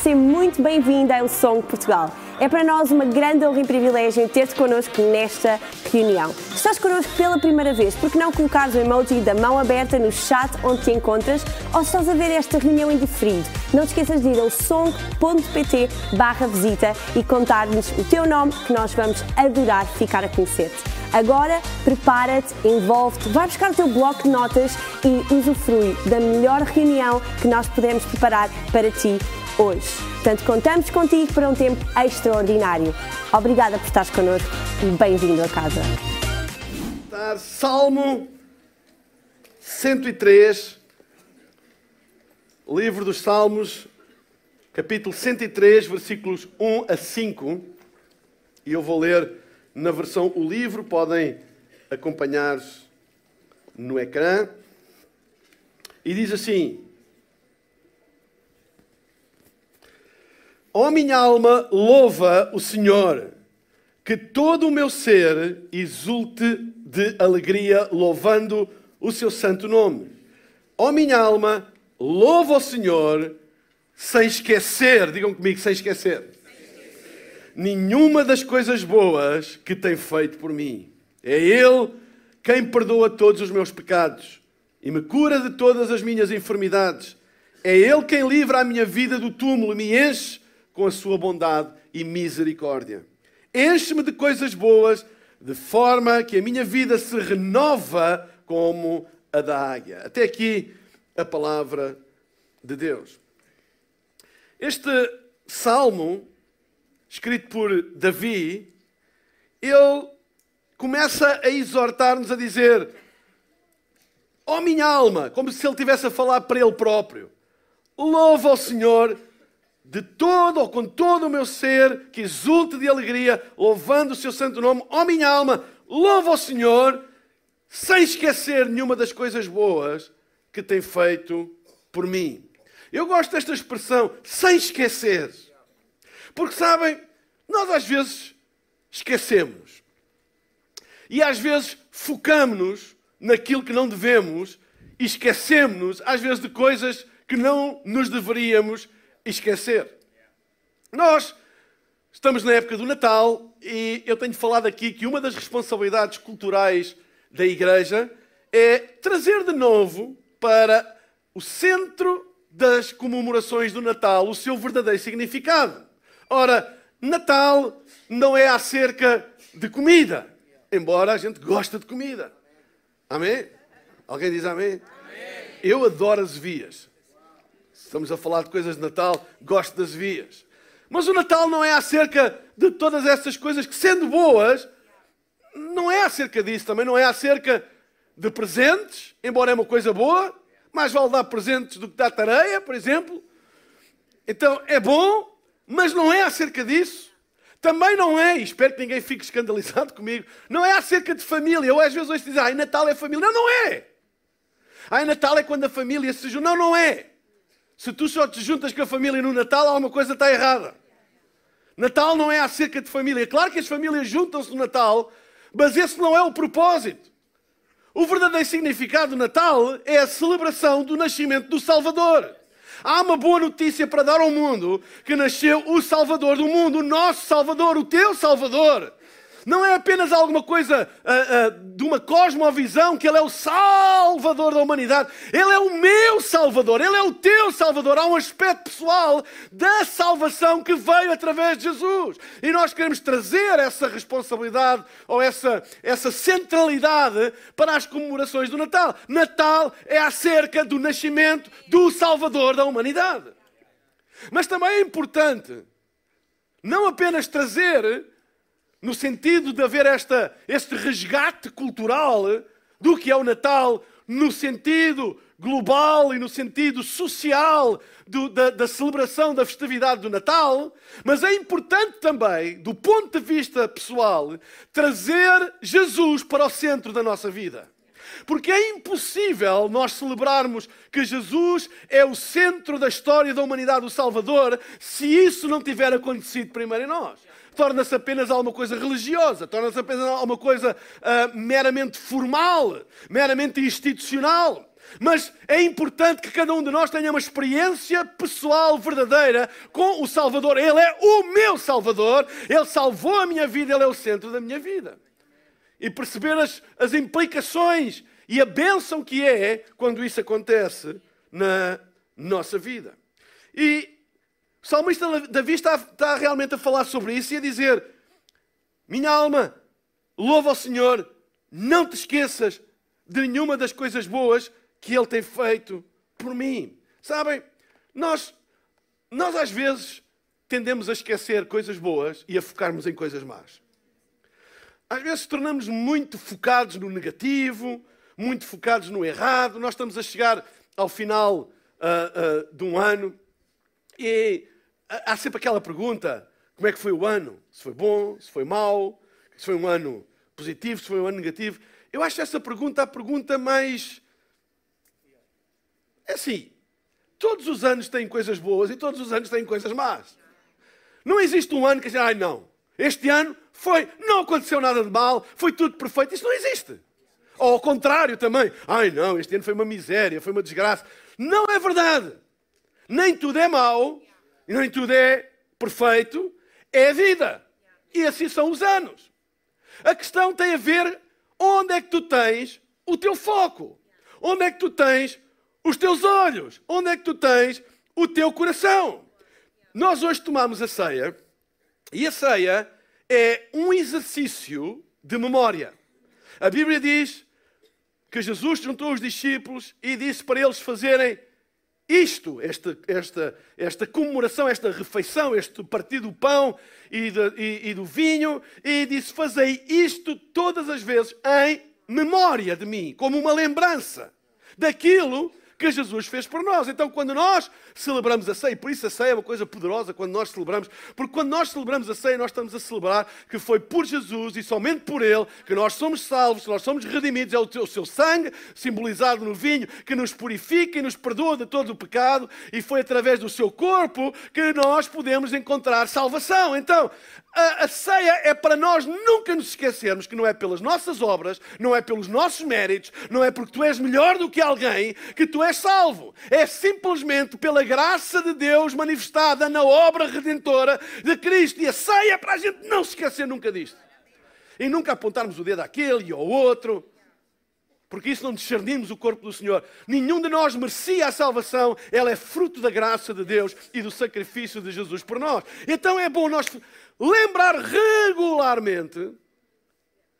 seja muito bem-vinda ao Song Portugal. É para nós uma grande honra e privilégio ter-te connosco nesta reunião. Estás connosco pela primeira vez, por que não colocares o emoji da mão aberta no chat onde te encontras ou estás a ver esta reunião em diferido, não te esqueças de ir ao song.pt barra visita e contar-nos o teu nome que nós vamos adorar ficar a conhecer-te. Agora, prepara-te, envolve-te, vai buscar o teu bloco de notas e usufrui da melhor reunião que nós podemos preparar para ti hoje. Portanto, contamos contigo para um tempo extraordinário. Obrigada por estares connosco e bem-vindo a casa. Salmo 103, livro dos Salmos, capítulo 103, versículos 1 a 5. E eu vou ler na versão o livro, podem acompanhar no ecrã. E diz assim: Ó oh, minha alma, louva o Senhor, que todo o meu ser exulte de alegria, louvando o seu santo nome. Ó oh, minha alma, louva o Senhor, sem esquecer, digam comigo, sem esquecer nenhuma das coisas boas que tem feito por mim. É Ele quem perdoa todos os meus pecados e me cura de todas as minhas enfermidades. É Ele quem livra a minha vida do túmulo e me enche com a sua bondade e misericórdia. Enche-me de coisas boas, de forma que a minha vida se renova como a da águia. Até aqui a palavra de Deus. Este salmo escrito por Davi, ele começa a exortar-nos a dizer: Ó oh, minha alma, como se ele estivesse a falar para ele próprio, louva ao Senhor de todo ou com todo o meu ser, que exulte de alegria, louvando o seu santo nome. Ó oh, minha alma, louva ao Senhor, sem esquecer nenhuma das coisas boas que tem feito por mim. Eu gosto desta expressão, sem esquecer. Porque sabem, nós às vezes esquecemos. E às vezes focamos-nos naquilo que não devemos e esquecemos-nos, às vezes, de coisas que não nos deveríamos esquecer. Nós estamos na época do Natal e eu tenho falado aqui que uma das responsabilidades culturais da Igreja é trazer de novo para o centro das comemorações do Natal o seu verdadeiro significado. Ora, Natal não é acerca de comida, embora a gente goste de comida. Amém? Alguém diz amém? amém? Eu adoro as vias. Estamos a falar de coisas de Natal, gosto das vias. Mas o Natal não é acerca de todas essas coisas que, sendo boas, não é acerca disso. Também não é acerca de presentes, embora é uma coisa boa. Mais vale dar presentes do que dar tareia, por exemplo. Então é bom, mas não é acerca disso. Também não é, e espero que ninguém fique escandalizado comigo, não é acerca de família. Ou às vezes hoje dizem, ai, Natal é família. Não, não é. Ai, Natal é quando a família se junta. Não, não é. Se tu só te juntas com a família no Natal, alguma coisa está errada. Natal não é acerca de família. Claro que as famílias juntam-se no Natal, mas esse não é o propósito. O verdadeiro significado do Natal é a celebração do nascimento do Salvador. Há uma boa notícia para dar ao mundo: que nasceu o Salvador do mundo, o nosso Salvador, o teu Salvador. Não é apenas alguma coisa uh, uh, de uma cosmovisão que Ele é o Salvador da humanidade. Ele é o meu Salvador, Ele é o teu Salvador. Há um aspecto pessoal da salvação que veio através de Jesus. E nós queremos trazer essa responsabilidade ou essa, essa centralidade para as comemorações do Natal. Natal é acerca do nascimento do Salvador da humanidade. Mas também é importante não apenas trazer no sentido de haver esta, este resgate cultural do que é o Natal, no sentido global e no sentido social do, da, da, celebração da festividade do Natal, mas é importante também, do ponto de vista pessoal, trazer Jesus para o centro da nossa vida. Porque é impossível nós celebrarmos que Jesus é o centro da história da humanidade, o Salvador, se isso não tiver acontecido primeiro em nós torna-se apenas alguma coisa religiosa, torna-se apenas alguma coisa uh, meramente formal, meramente institucional. Mas é importante que cada um de nós tenha uma experiência pessoal verdadeira com o Salvador. Ele é o meu Salvador, Ele salvou a minha vida, Ele é o centro da minha vida. E perceber as, as implicações e a bênção que é quando isso acontece na nossa vida. E o salmista Davi está, está realmente a falar sobre isso e a dizer: Minha alma, louva ao Senhor, não te esqueças de nenhuma das coisas boas que Ele tem feito por mim. Sabem, nós, nós às vezes tendemos a esquecer coisas boas e a focarmos em coisas más. Às vezes tornamos muito focados no negativo, muito focados no errado. Nós estamos a chegar ao final uh, uh, de um ano e há sempre aquela pergunta: como é que foi o ano? Se foi bom, se foi mau, se foi um ano positivo, se foi um ano negativo. Eu acho essa pergunta a pergunta mais é assim, todos os anos têm coisas boas e todos os anos têm coisas más. Não existe um ano que ai não, este ano foi, não aconteceu nada de mal, foi tudo perfeito. Isso não existe. Ou ao contrário também, ai não, este ano foi uma miséria, foi uma desgraça. Não é verdade. Nem tudo é mau, nem tudo é perfeito, é a vida. E assim são os anos. A questão tem a ver onde é que tu tens o teu foco. Onde é que tu tens os teus olhos? Onde é que tu tens o teu coração? Nós hoje tomamos a ceia e a ceia é um exercício de memória. A Bíblia diz que Jesus juntou os discípulos e disse para eles fazerem isto, esta, esta, esta comemoração, esta refeição, este partido do pão e, de, e, e do vinho, e disse: Fazei isto todas as vezes em memória de mim, como uma lembrança daquilo que Jesus fez por nós. Então, quando nós celebramos a ceia, por isso a ceia é uma coisa poderosa quando nós celebramos, porque quando nós celebramos a ceia, nós estamos a celebrar que foi por Jesus e somente por Ele que nós somos salvos, que nós somos redimidos. É o seu sangue, simbolizado no vinho, que nos purifica e nos perdoa de todo o pecado, e foi através do seu corpo que nós podemos encontrar salvação. Então, a, a, ceia é para nós nunca nos esquecermos que não é pelas nossas obras, não é pelos nossos méritos, não é porque tu és melhor do que alguém que tu és salvo. É simplesmente pela graça de Deus manifestada na obra redentora de Cristo. E a ceia é para a gente não se esquecer nunca disto. E nunca apontarmos o dedo àquele e ao outro porque isso não discernimos o corpo do Senhor. Nenhum de nós merecia a salvação, ela é fruto da graça de Deus e do sacrifício de Jesus por nós. Então é bom nós lembrar regularmente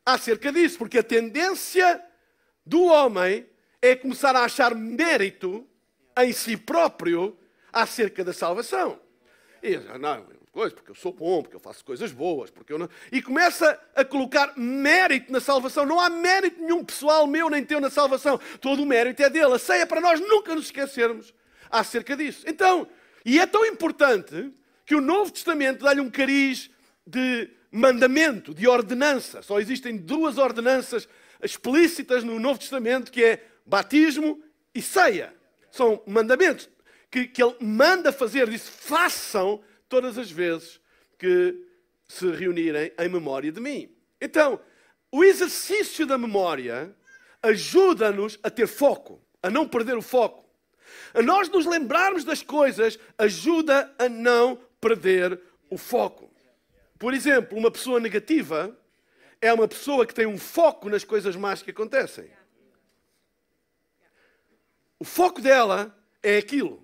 acerca disso, porque a tendência do homem é começar a achar mérito em si próprio acerca da salvação. E, não, coisas, porque eu sou bom, porque eu faço coisas boas, porque eu não... E começa a colocar mérito na salvação. Não há mérito nenhum pessoal meu nem teu na salvação. Todo o mérito é dele. A ceia é para nós nunca nos esquecermos acerca disso. Então, e é tão importante que o Novo Testamento dá-lhe um cariz de mandamento, de ordenança. Só existem duas ordenanças explícitas no Novo Testamento, que é batismo e ceia. São mandamentos que, que ele manda fazer, diz façam todas as vezes que se reunirem em memória de mim. Então, o exercício da memória ajuda-nos a ter foco, a não perder o foco. A nós nos lembrarmos das coisas ajuda a não perder o foco. Por exemplo, uma pessoa negativa é uma pessoa que tem um foco nas coisas más que acontecem. O foco dela é aquilo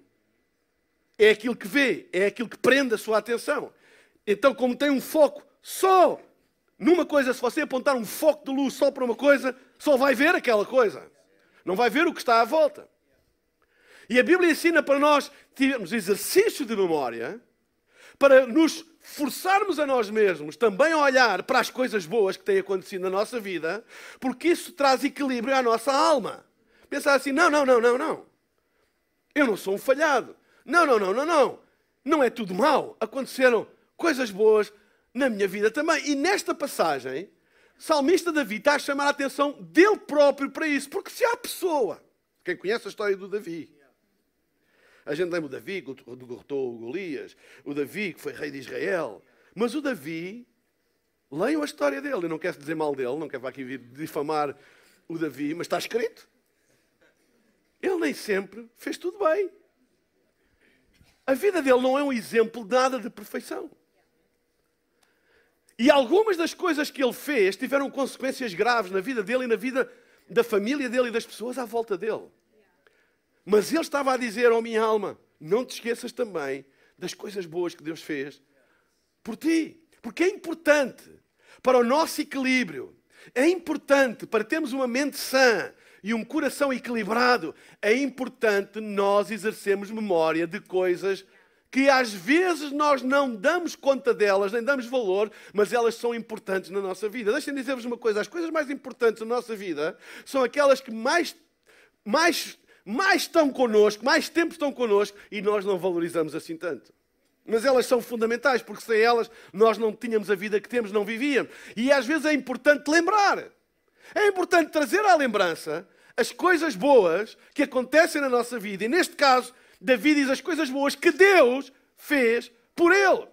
é aquilo que vê, é aquilo que prende a sua atenção. Então, como tem um foco só numa coisa, se você apontar um foco de luz só para uma coisa, só vai ver aquela coisa. Não vai ver o que está à volta. E a Bíblia ensina para nós termos exercício de memória para nos forçarmos a nós mesmos também a olhar para as coisas boas que têm acontecido na nossa vida, porque isso traz equilíbrio à nossa alma. Pensar assim: não, não, não, não, não. Eu não sou um falhado. Não, não, não, não, não. Não é tudo mal. Aconteceram coisas boas na minha vida também. E nesta passagem, o salmista Davi está a chamar a atenção dele próprio para isso. Porque se há pessoa, quem conhece a história do Davi, a gente lembra o Davi que derrotou o Golias, o Davi que foi rei de Israel. Mas o Davi, leiam a história dele. Eu não quero dizer mal dele, não quero aqui vir difamar o Davi, mas está escrito. ele nem sempre fez tudo bem. A vida dele não é um exemplo de nada de perfeição. E algumas das coisas que ele fez tiveram consequências graves na vida dele e na vida da família dele e das pessoas à volta dele. Mas ele estava a dizer, oh minha alma, não te esqueças também das coisas boas que Deus fez por ti. Porque é importante para o nosso equilíbrio, é importante para termos uma mente sã e um coração equilibrado, é importante nós exercermos memória de coisas que às vezes nós não damos conta delas, nem damos valor, mas elas são importantes na nossa vida. Deixem-me dizer-vos uma coisa: as coisas mais importantes na nossa vida são aquelas que mais, mais, mais estão connosco, mais tempo estão connosco e nós não valorizamos assim tanto. Mas elas são fundamentais, porque sem elas nós não tínhamos a vida que temos, não vivíamos. E às vezes é importante lembrar. É importante trazer à lembrança as coisas boas que acontecem na nossa vida. E neste caso, Davi diz as coisas boas que Deus fez por ele.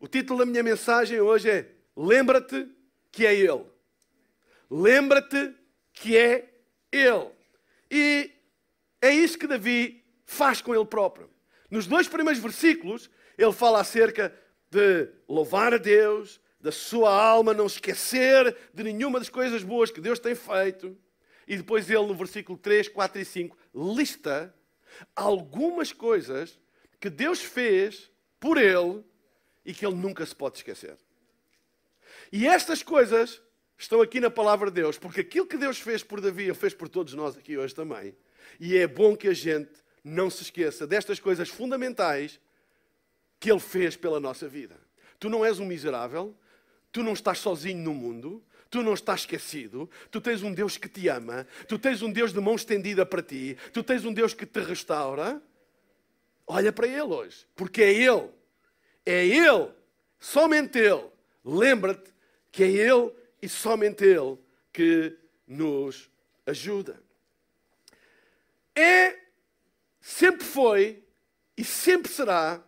O título da minha mensagem hoje é Lembra-te que é Ele. Lembra-te que é Ele. E é isso que Davi faz com ele próprio. Nos dois primeiros versículos, ele fala acerca de louvar a Deus, da sua alma não esquecer de nenhuma das coisas boas que Deus tem feito. E depois ele, no versículo 3, 4 e 5, lista algumas coisas que Deus fez por ele e que ele nunca se pode esquecer. E estas coisas estão aqui na palavra de Deus, porque aquilo que Deus fez por Davi, ele fez por todos nós aqui hoje também. E é bom que a gente não se esqueça destas coisas fundamentais que ele fez pela nossa vida. Tu não és um miserável, tu não estás sozinho no mundo, Tu não estás esquecido. Tu tens um Deus que te ama. Tu tens um Deus de mão estendida para ti. Tu tens um Deus que te restaura. Olha para Ele hoje, porque é Ele. É Ele, somente Ele. Lembra-te que é Ele e somente Ele que nos ajuda. É, sempre foi e sempre será,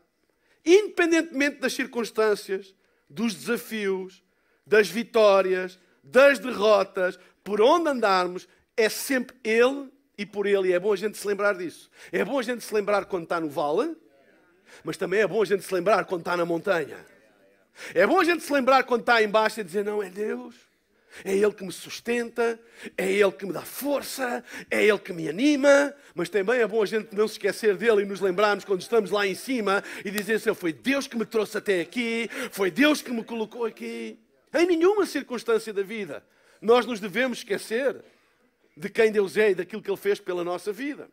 independentemente das circunstâncias, dos desafios, das vitórias, das derrotas, por onde andarmos, é sempre Ele e por Ele. E é bom a gente se lembrar disso. É bom a gente se lembrar quando está no vale, mas também é bom a gente se lembrar quando está na montanha. É bom a gente se lembrar quando está embaixo e dizer: Não, é Deus. É Ele que me sustenta, é Ele que me dá força, é Ele que me anima, mas também é bom a gente não se esquecer dele e nos lembrarmos quando estamos lá em cima e dizer assim: Foi Deus que me trouxe até aqui, foi Deus que me colocou aqui. Em nenhuma circunstância da vida nós nos devemos esquecer de quem Deus é e daquilo que Ele fez pela nossa vida.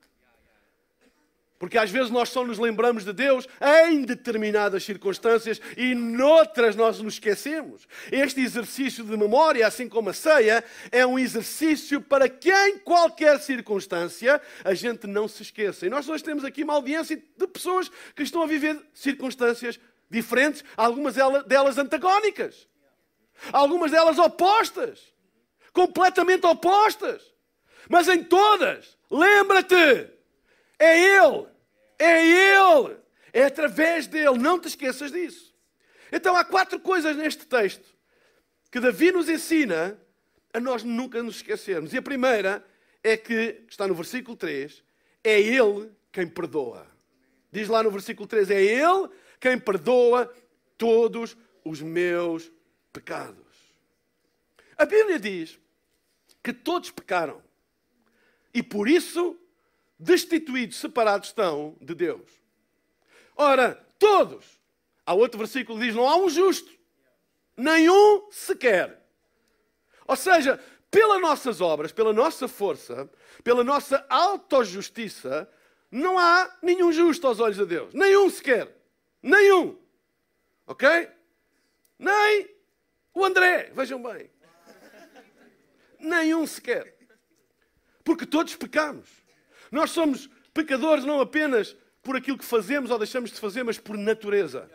Porque às vezes nós só nos lembramos de Deus em determinadas circunstâncias e noutras nós nos esquecemos. Este exercício de memória, assim como a ceia, é um exercício para que em qualquer circunstância a gente não se esqueça. E nós hoje temos aqui uma audiência de pessoas que estão a viver circunstâncias diferentes, algumas delas antagónicas. Algumas delas opostas. Completamente opostas. Mas em todas, lembra-te, é Ele. É Ele. É através dele. Não te esqueças disso. Então há quatro coisas neste texto que Davi nos ensina a nós nunca nos esquecermos. E a primeira é que, está no versículo 3, é Ele quem perdoa. Diz lá no versículo 3, é Ele quem perdoa todos os meus pecados. A Bíblia diz que todos pecaram e por isso destituídos, separados estão de Deus. Ora, todos. Há outro versículo que diz: não há um justo, nenhum sequer. Ou seja, pelas nossas obras, pela nossa força, pela nossa autojustiça, não há nenhum justo aos olhos de Deus. Nenhum sequer. Nenhum. Ok? Nem o André, vejam bem. Nenhum sequer. Porque todos pecamos. Nós somos pecadores não apenas por aquilo que fazemos ou deixamos de fazer, mas por natureza.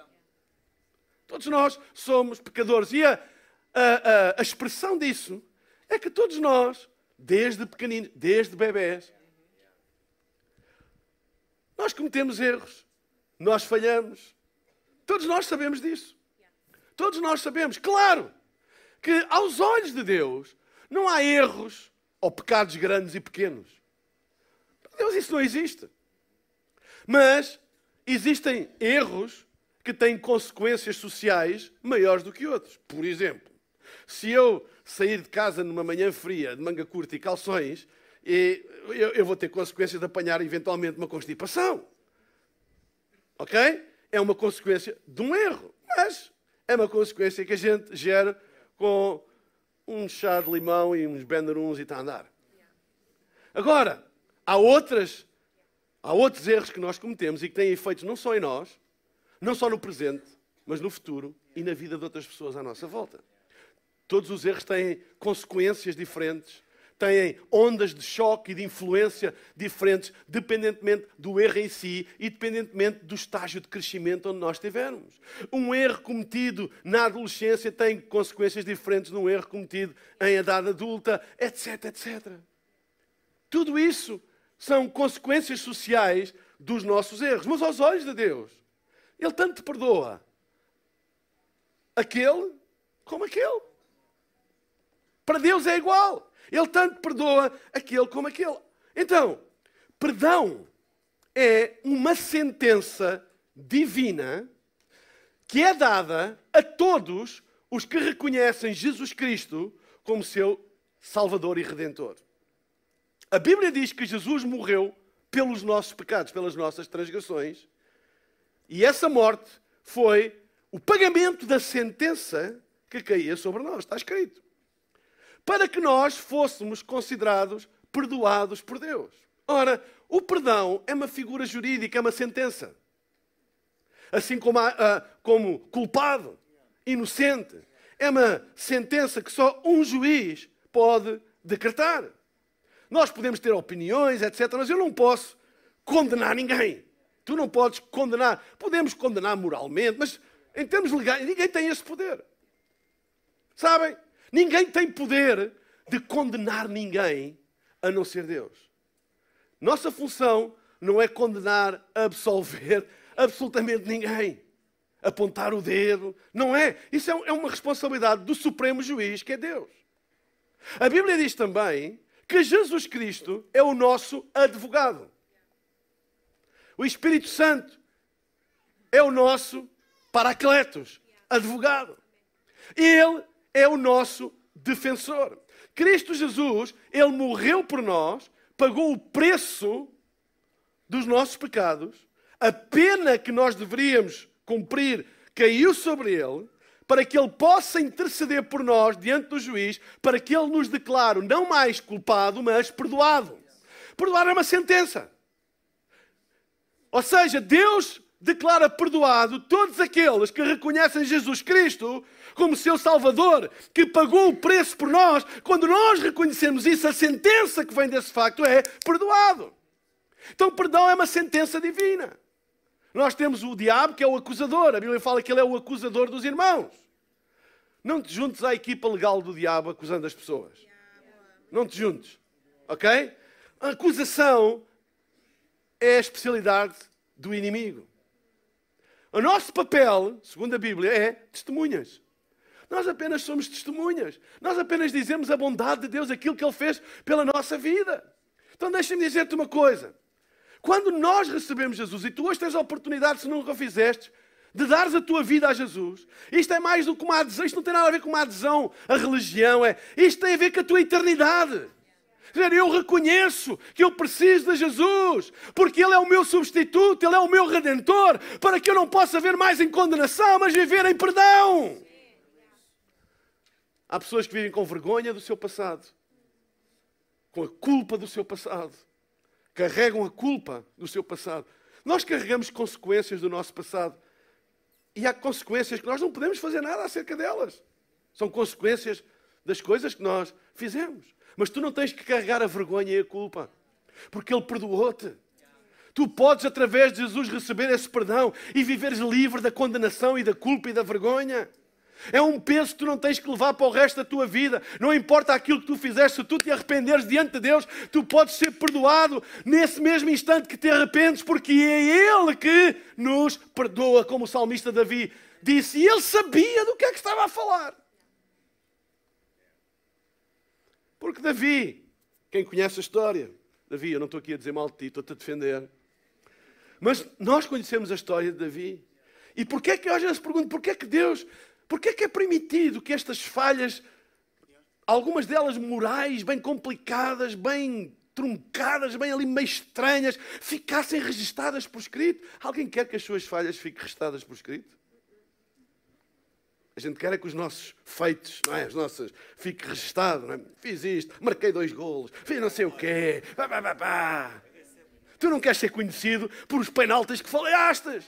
Todos nós somos pecadores. E a, a, a, expressão disso é que todos nós, desde pequeninos, desde bebés, nós cometemos erros, nós falhamos. Todos nós sabemos disso. Todos nós sabemos, claro, que aos olhos de Deus não há erros ou pecados grandes e pequenos. Deus, isso não existe. Mas existem erros que têm consequências sociais maiores do que outros. Por exemplo, se eu sair de casa numa manhã fria, de manga curta e calções, eu vou ter consequências de apanhar eventualmente uma constipação. Ok? É uma consequência de um erro, mas é uma consequência que a gente gera com um chá de limão e uns benderuns e está a andar. Agora, há outras, há outros erros que nós cometemos e que têm efeitos não só em nós, não só no presente, mas no futuro e na vida de outras pessoas à nossa volta. Todos os erros têm consequências diferentes, têm ondas de choque e de influência diferentes, dependentemente do erro em si e dependentemente do estágio de crescimento onde nós estivermos. Um erro cometido na adolescência tem consequências diferentes de um erro cometido em idade adulta, etc, etc. Tudo isso são consequências sociais dos nossos erros. Mas aos olhos de Deus, Ele tanto te perdoa aquele como aquele. Para Deus é igual. Ele tanto perdoa aquele como aquele. Então, perdão é uma sentença divina que é dada a todos os que reconhecem Jesus Cristo como seu Salvador e Redentor. A Bíblia diz que Jesus morreu pelos nossos pecados, pelas nossas transgressões, e essa morte foi o pagamento da sentença que caía sobre nós, está escrito. Para que nós fôssemos considerados perdoados por Deus. Ora, o perdão é uma figura jurídica, é uma sentença. Assim como, como culpado, inocente. É uma sentença que só um juiz pode decretar. Nós podemos ter opiniões, etc., mas eu não posso condenar ninguém. Tu não podes condenar. Podemos condenar moralmente, mas em termos legais, ninguém tem esse poder. Sabem? Ninguém tem poder de condenar ninguém a não ser Deus. Nossa função não é condenar, absolver absolutamente ninguém. Apontar o dedo. Não é. Isso é, é uma responsabilidade do Supremo Juiz, que é Deus. A Bíblia diz também que Jesus Cristo é o nosso advogado. O Espírito Santo é o nosso paracletos, advogado. Ele é o nosso defensor. Cristo Jesus, ele morreu por nós, pagou o preço dos nossos pecados, a pena que nós deveríamos cumprir caiu sobre ele, para que ele possa interceder por nós diante do juiz, para que ele nos declare não mais culpado, mas perdoado. Perdoar é uma sentença. Ou seja, Deus declara perdoado todos aqueles que reconhecem Jesus Cristo como seu Salvador, que pagou o preço por nós. Quando nós reconhecemos isso, a sentença que vem desse facto é perdoado. Então, perdão é uma sentença divina. Nós temos o diabo, que é o acusador. A Bíblia fala que ele é o acusador dos irmãos. Não te juntes à equipa legal do diabo acusando as pessoas. Não te juntes. Ok? A acusação é a especialidade do inimigo. O nosso papel, segundo a Bíblia, é testemunhas. Nós apenas somos testemunhas. Nós apenas dizemos a bondade de Deus, aquilo que Ele fez pela nossa vida. Então deixa-me dizer-te uma coisa. Quando nós recebemos Jesus, e tu hoje tens a oportunidade, se nunca fizeste, de dares a tua vida a Jesus. Isto é mais do que uma adesão, isto não tem nada a ver com uma adesão à religião, é, isto tem a ver com a tua eternidade. Eu reconheço que eu preciso de Jesus, porque Ele é o meu substituto, Ele é o meu redentor, para que eu não possa ver mais em condenação, mas viver em perdão. Há pessoas que vivem com vergonha do seu passado, com a culpa do seu passado, carregam a culpa do seu passado. Nós carregamos consequências do nosso passado. E há consequências que nós não podemos fazer nada acerca delas. São consequências das coisas que nós fizemos. Mas tu não tens que carregar a vergonha e a culpa, porque Ele perdoou-te. Tu podes, através de Jesus, receber esse perdão e viveres livre da condenação e da culpa e da vergonha. É um peso que tu não tens que levar para o resto da tua vida. Não importa aquilo que tu fizeste, se tu te arrependeres diante de Deus, tu podes ser perdoado nesse mesmo instante que te arrependes, porque é Ele que nos perdoa, como o salmista Davi disse. E ele sabia do que é que estava a falar. Porque Davi, quem conhece a história, Davi, eu não estou aqui a dizer mal de ti, estou-te a defender. Mas nós conhecemos a história de Davi. E porquê é que eu vezes pergunto, porquê é que Deus, porquê é que é permitido que estas falhas, algumas delas morais, bem complicadas, bem truncadas, bem ali meio estranhas, ficassem registadas por escrito? Alguém quer que as suas falhas fiquem registadas por escrito? A gente quer é que os nossos feitos, não é? As nossas, fique registado, não é? Fiz isto, marquei dois golos, fiz não sei o quê, pá, pá, pá, pá. Tu não queres ser conhecido por os penaltis que falhaste.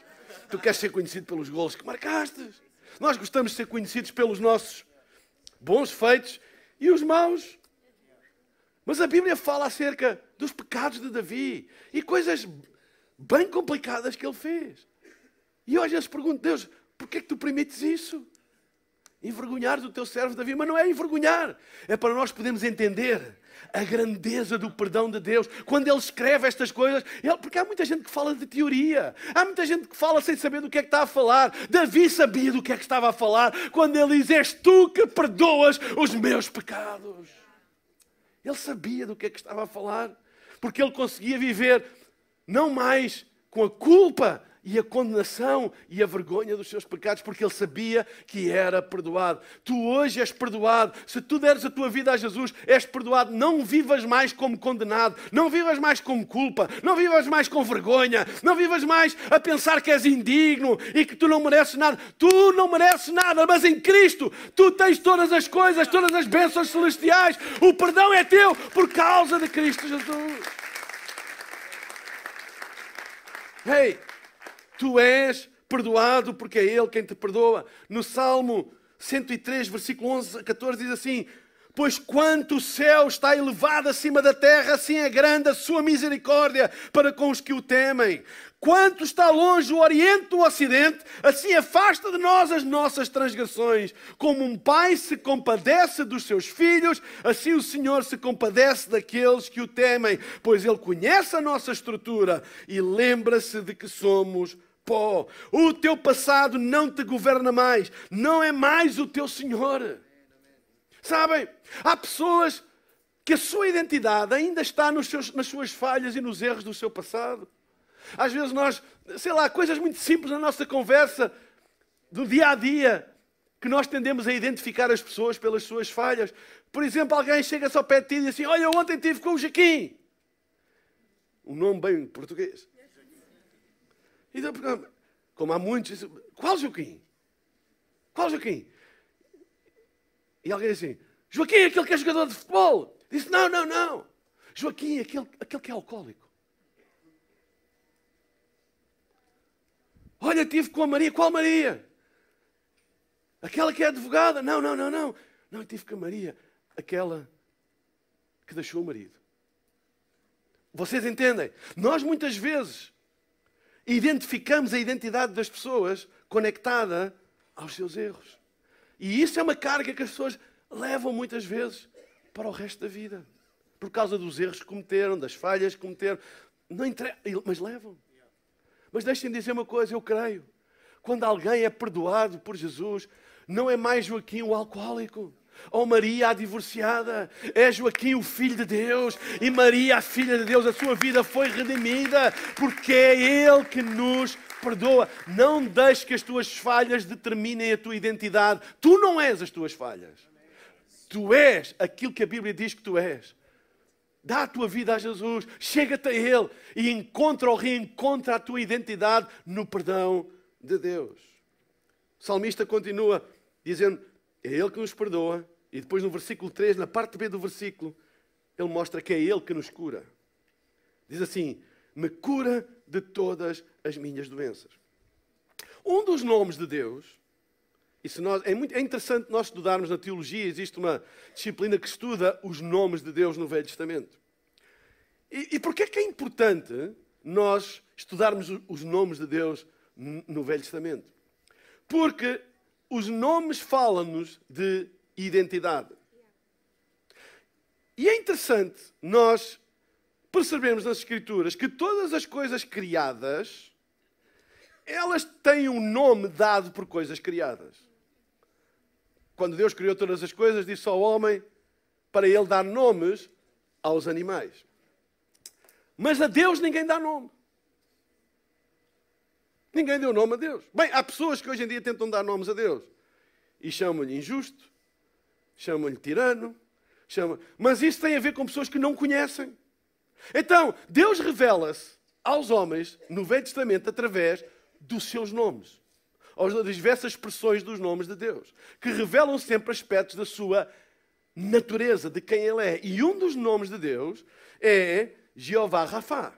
Tu queres ser conhecido pelos golos que marcaste. Nós gostamos de ser conhecidos pelos nossos bons feitos e os maus. Mas a Bíblia fala acerca dos pecados de Davi e coisas bem complicadas que ele fez. E eu às vezes pergunto, Deus, porquê é que tu permites isso? envergonhar do teu servo Davi, mas não é envergonhar, é para nós podermos entender a grandeza do perdão de Deus. Quando ele escreve estas coisas, ele, porque há muita gente que fala de teoria, há muita gente que fala sem saber do que é que está a falar. Davi sabia do que é que estava a falar quando ele diz: És tu que perdoas os meus pecados. Ele sabia do que é que estava a falar, porque ele conseguia viver não mais com a culpa e a condenação e a vergonha dos seus pecados, porque ele sabia que era perdoado. Tu hoje és perdoado. Se tu deres a tua vida a Jesus, és perdoado. Não vivas mais como condenado, não vivas mais com culpa, não vivas mais com vergonha, não vivas mais a pensar que és indigno e que tu não mereces nada. Tu não mereces nada, mas em Cristo tu tens todas as coisas, todas as bênçãos celestiais. O perdão é teu por causa de Cristo Jesus. Hey, Tu és perdoado porque é Ele quem te perdoa. No Salmo 103, versículo 11 a 14, diz assim: Pois quanto o céu está elevado acima da terra, assim é grande a sua misericórdia para com os que o temem. Quanto está longe o Oriente do Ocidente, assim afasta de nós as nossas transgressões. Como um pai se compadece dos seus filhos, assim o Senhor se compadece daqueles que o temem, pois Ele conhece a nossa estrutura e lembra-se de que somos pó. O teu passado não te governa mais, não é mais o teu Senhor. Sabem, há pessoas que a sua identidade ainda está seus, nas suas falhas e nos erros do seu passado. Às vezes nós, sei lá, coisas muito simples na nossa conversa, do dia a dia, que nós tendemos a identificar as pessoas pelas suas falhas. Por exemplo, alguém chega só perto de ti e diz assim: Olha, ontem estive com o Jaquim. Um nome bem português. Então, como há muitos, qual Joaquim? Qual Joaquim? E alguém assim, Joaquim, aquele que é jogador de futebol. Disse, não, não, não. Joaquim, aquele, aquele que é alcoólico. Olha, tive com a Maria. Qual Maria? Aquela que é advogada. Não, não, não, não. Não, eu tive com a Maria. Aquela que deixou o marido. Vocês entendem? Nós muitas vezes identificamos a identidade das pessoas conectada aos seus erros. E isso é uma carga que as pessoas levam muitas vezes para o resto da vida. Por causa dos erros que cometeram, das falhas que cometeram. Não entre... Mas levam. Mas deixem-me dizer uma coisa, eu creio. Quando alguém é perdoado por Jesus, não é mais Joaquim o alcoólico. Oh Maria, a divorciada, é Joaquim o filho de Deus, e Maria, a filha de Deus, a sua vida foi redimida, porque é Ele que nos perdoa. Não deixes que as tuas falhas determinem a tua identidade. Tu não és as tuas falhas. Tu és aquilo que a Bíblia diz que tu és. Dá a tua vida a Jesus, chega-te a Ele e encontra ou reencontra a tua identidade no perdão de Deus. O salmista continua dizendo: é Ele que nos perdoa. E depois no versículo 3, na parte B do versículo, ele mostra que é Ele que nos cura. Diz assim: Me cura de todas as minhas doenças. Um dos nomes de Deus, nós, é, muito, é interessante nós estudarmos na teologia, existe uma disciplina que estuda os nomes de Deus no Velho Testamento. E, e porquê é que é importante nós estudarmos os nomes de Deus no Velho Testamento? Porque os nomes falam-nos de identidade. E é interessante nós percebermos nas Escrituras que todas as coisas criadas, elas têm um nome dado por coisas criadas. Quando Deus criou todas as coisas, disse ao homem para ele dar nomes aos animais. Mas a Deus ninguém dá nome. Ninguém deu nome a Deus. Bem, há pessoas que hoje em dia tentam dar nomes a Deus e chamam-lhe injusto, chamam-lhe tirano, chamam... mas isso tem a ver com pessoas que não conhecem. Então, Deus revela-se aos homens no Velho Testamento através dos seus nomes, das diversas expressões dos nomes de Deus, que revelam sempre aspectos da sua natureza, de quem Ele é. E um dos nomes de Deus é Jeová Rafá.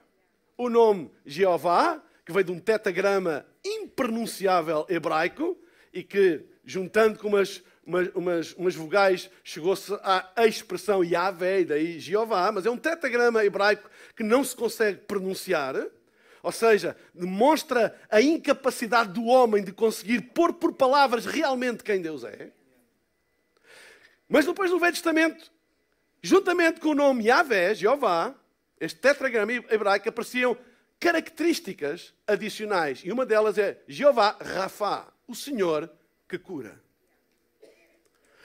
O nome Jeová, que veio de um tetagrama impronunciável hebraico e que, juntando com umas, umas, umas, umas vogais, chegou-se à expressão Yahvé, e daí Jeová, mas é um tetagrama hebraico que não se consegue pronunciar. Ou seja, demonstra a incapacidade do homem de conseguir pôr por palavras realmente quem Deus é. Mas depois no Velho Testamento, juntamente com o nome Yahvé, Jeová, este tetragrama hebraico apareciam características adicionais. E uma delas é Jeová Rafa, o Senhor que cura.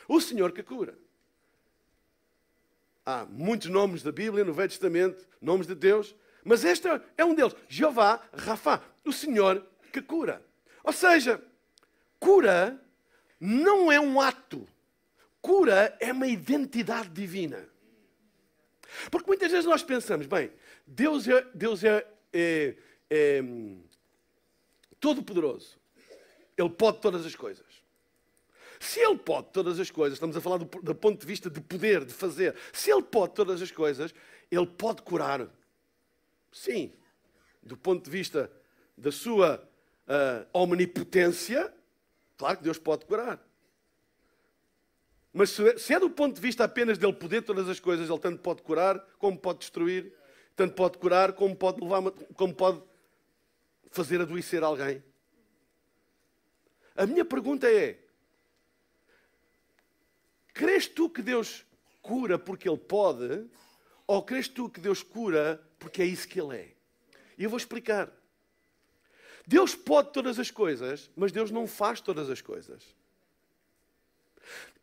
O Senhor que cura. Há muitos nomes da Bíblia no Velho Testamento, nomes de Deus, mas este é um deles. Jeová Rafa, o Senhor que cura. Ou seja, cura não é um ato. Cura é uma identidade divina. Porque muitas vezes nós pensamos, bem, Deus é, Deus é, é, é todo-poderoso. Ele pode todas as coisas. Se Ele pode todas as coisas, estamos a falar do, do, ponto de vista de poder, de fazer. Se Ele pode todas as coisas, Ele pode curar. Sim. Do ponto de vista da sua uh, omnipotência, claro que Deus pode curar. Mas se é do ponto de vista apenas dele poder todas as coisas, ele tanto pode curar como pode destruir, tanto pode curar como pode levar, como pode fazer adoecer alguém. A minha pergunta é: crês tu que Deus cura porque Ele pode, ou crês tu que Deus cura porque é isso que Ele é? E eu vou explicar. Deus pode todas as coisas, mas Deus não faz todas as coisas.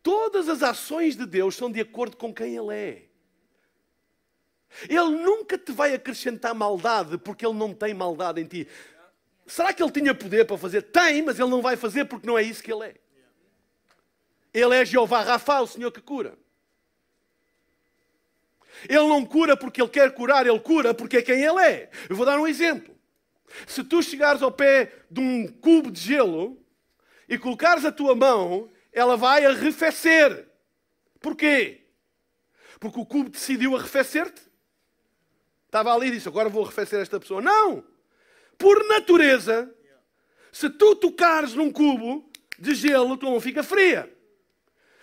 Todas as ações de Deus são de acordo com quem Ele é. Ele nunca te vai acrescentar maldade porque Ele não tem maldade em ti. Será que Ele tinha poder para fazer? Tem, mas Ele não vai fazer porque não é isso que Ele é. Ele é Jeová Rafa, o Senhor que cura. Ele não cura porque Ele quer curar, Ele cura porque é quem Ele é. Eu vou dar um exemplo. Se tu chegares ao pé de um cubo de gelo e colocares a tua mão ela vai arrefecer. Porquê? Porque o cubo decidiu arrefecer-te? Estava ali e disse: Agora vou arrefecer esta pessoa. Não! Por natureza, se tu tocares num cubo de gelo, tua mão fica fria.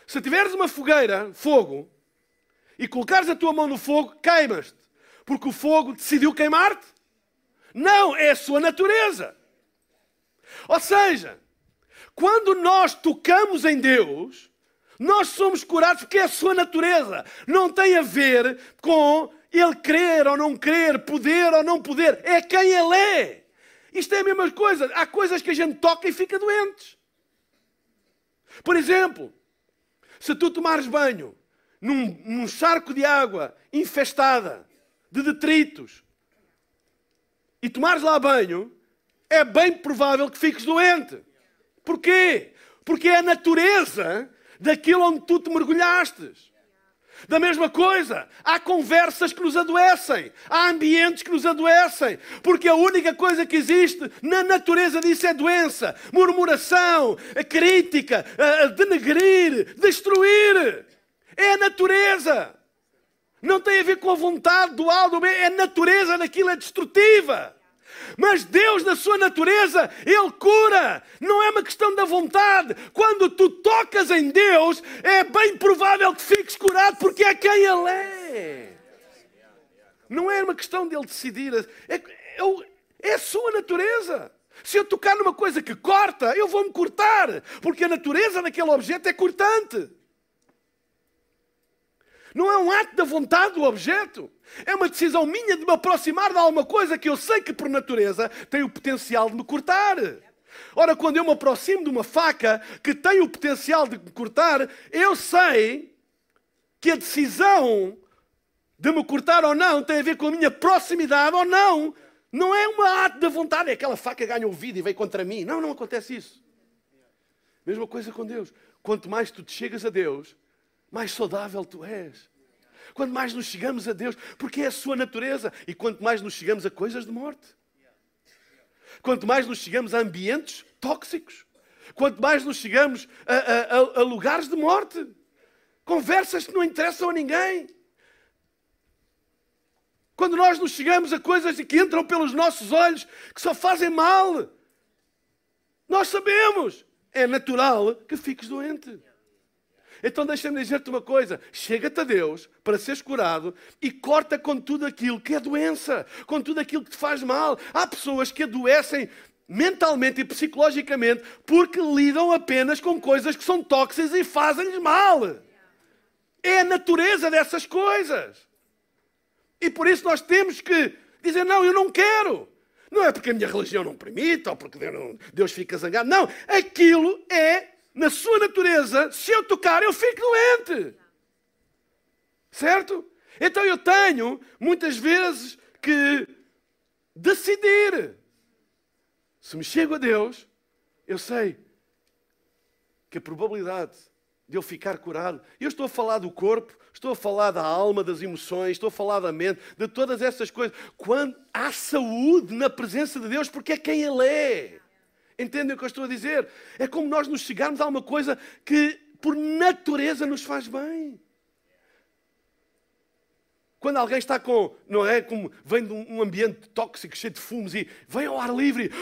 Se tiveres uma fogueira, fogo, e colocares a tua mão no fogo, queimas-te. Porque o fogo decidiu queimar-te? Não, é a sua natureza. Ou seja, quando nós tocamos em Deus, nós somos curados porque é a sua natureza. Não tem a ver com ele querer ou não querer, poder ou não poder. É quem ele é. Isto é a mesma coisa. Há coisas que a gente toca e fica doentes. Por exemplo, se tu tomares banho num, num charco de água infestada de detritos e tomares lá banho, é bem provável que fiques doente. Porquê? Porque é a natureza daquilo onde tu te mergulhastes. Da mesma coisa, há conversas que nos adoecem, há ambientes que nos adoecem, porque a única coisa que existe na natureza disso é doença, murmuração, crítica, denegrir, destruir. É a natureza. Não tem a ver com a vontade do alto, é a natureza daquilo é destrutiva. Mas Deus, na sua natureza, Ele cura. Não é uma questão da vontade. Quando tu tocas em Deus, é bem provável que fiques curado, porque é quem Ele é. Não é uma questão dele decidir. É, é, a sua natureza. Se eu tocar numa coisa que corta, eu vou me cortar, porque a natureza daquele objeto é cortante. Não é um ato da vontade do objeto. É uma decisão minha de me aproximar de alguma coisa que eu sei que, por natureza, tem o potencial de me cortar. Ora, quando eu me aproximo de uma faca que tem o potencial de me cortar, eu sei que a decisão de me cortar ou não tem a ver com a minha proximidade ou não. Não é uma ato da vontade, é aquela faca ganha o ouvido e veio contra mim. Não, não acontece isso. Mesma coisa com Deus. Quanto mais tu te chegas a Deus, mais saudável tu és. Quanto mais nos chegamos a Deus, porque é a sua natureza. E quanto mais nos chegamos a coisas de morte. Quanto mais nos chegamos a ambientes tóxicos. Quanto mais nos chegamos a, a, a, lugares de morte. Conversas que não interessam a ninguém. Quando nós nos chegamos a coisas que entram pelos nossos olhos, que só fazem mal. Nós sabemos. É natural que fiques doente. Então deixa-me dizer-te uma coisa: chega-te a Deus para seres curado e corta com tudo aquilo que é doença, com tudo aquilo que te faz mal. Há pessoas que adoecem mentalmente e psicologicamente porque lidam apenas com coisas que são tóxicas e fazem-lhes mal. É a natureza dessas coisas. E por isso nós temos que dizer: não, eu não quero. Não é porque a minha religião não permite ou porque Deus fica zangado. Não, aquilo é na sua natureza, se eu tocar, eu fico doente. Certo? Então eu tenho, muitas vezes, que decidir. Se me chego a Deus, eu sei que a probabilidade de eu ficar curado. Eu estou a falar do corpo, estou a falar da alma, das emoções, estou a falar da mente, de todas essas coisas. Quando há saúde na presença de Deus, porque é quem Ele é. Entendem o que eu estou a dizer? É como nós nos chegarmos a uma coisa que, por natureza, nos faz bem. Quando alguém está com, não é? Como vem de um ambiente tóxico, cheio de fumos e vem ao ar livre.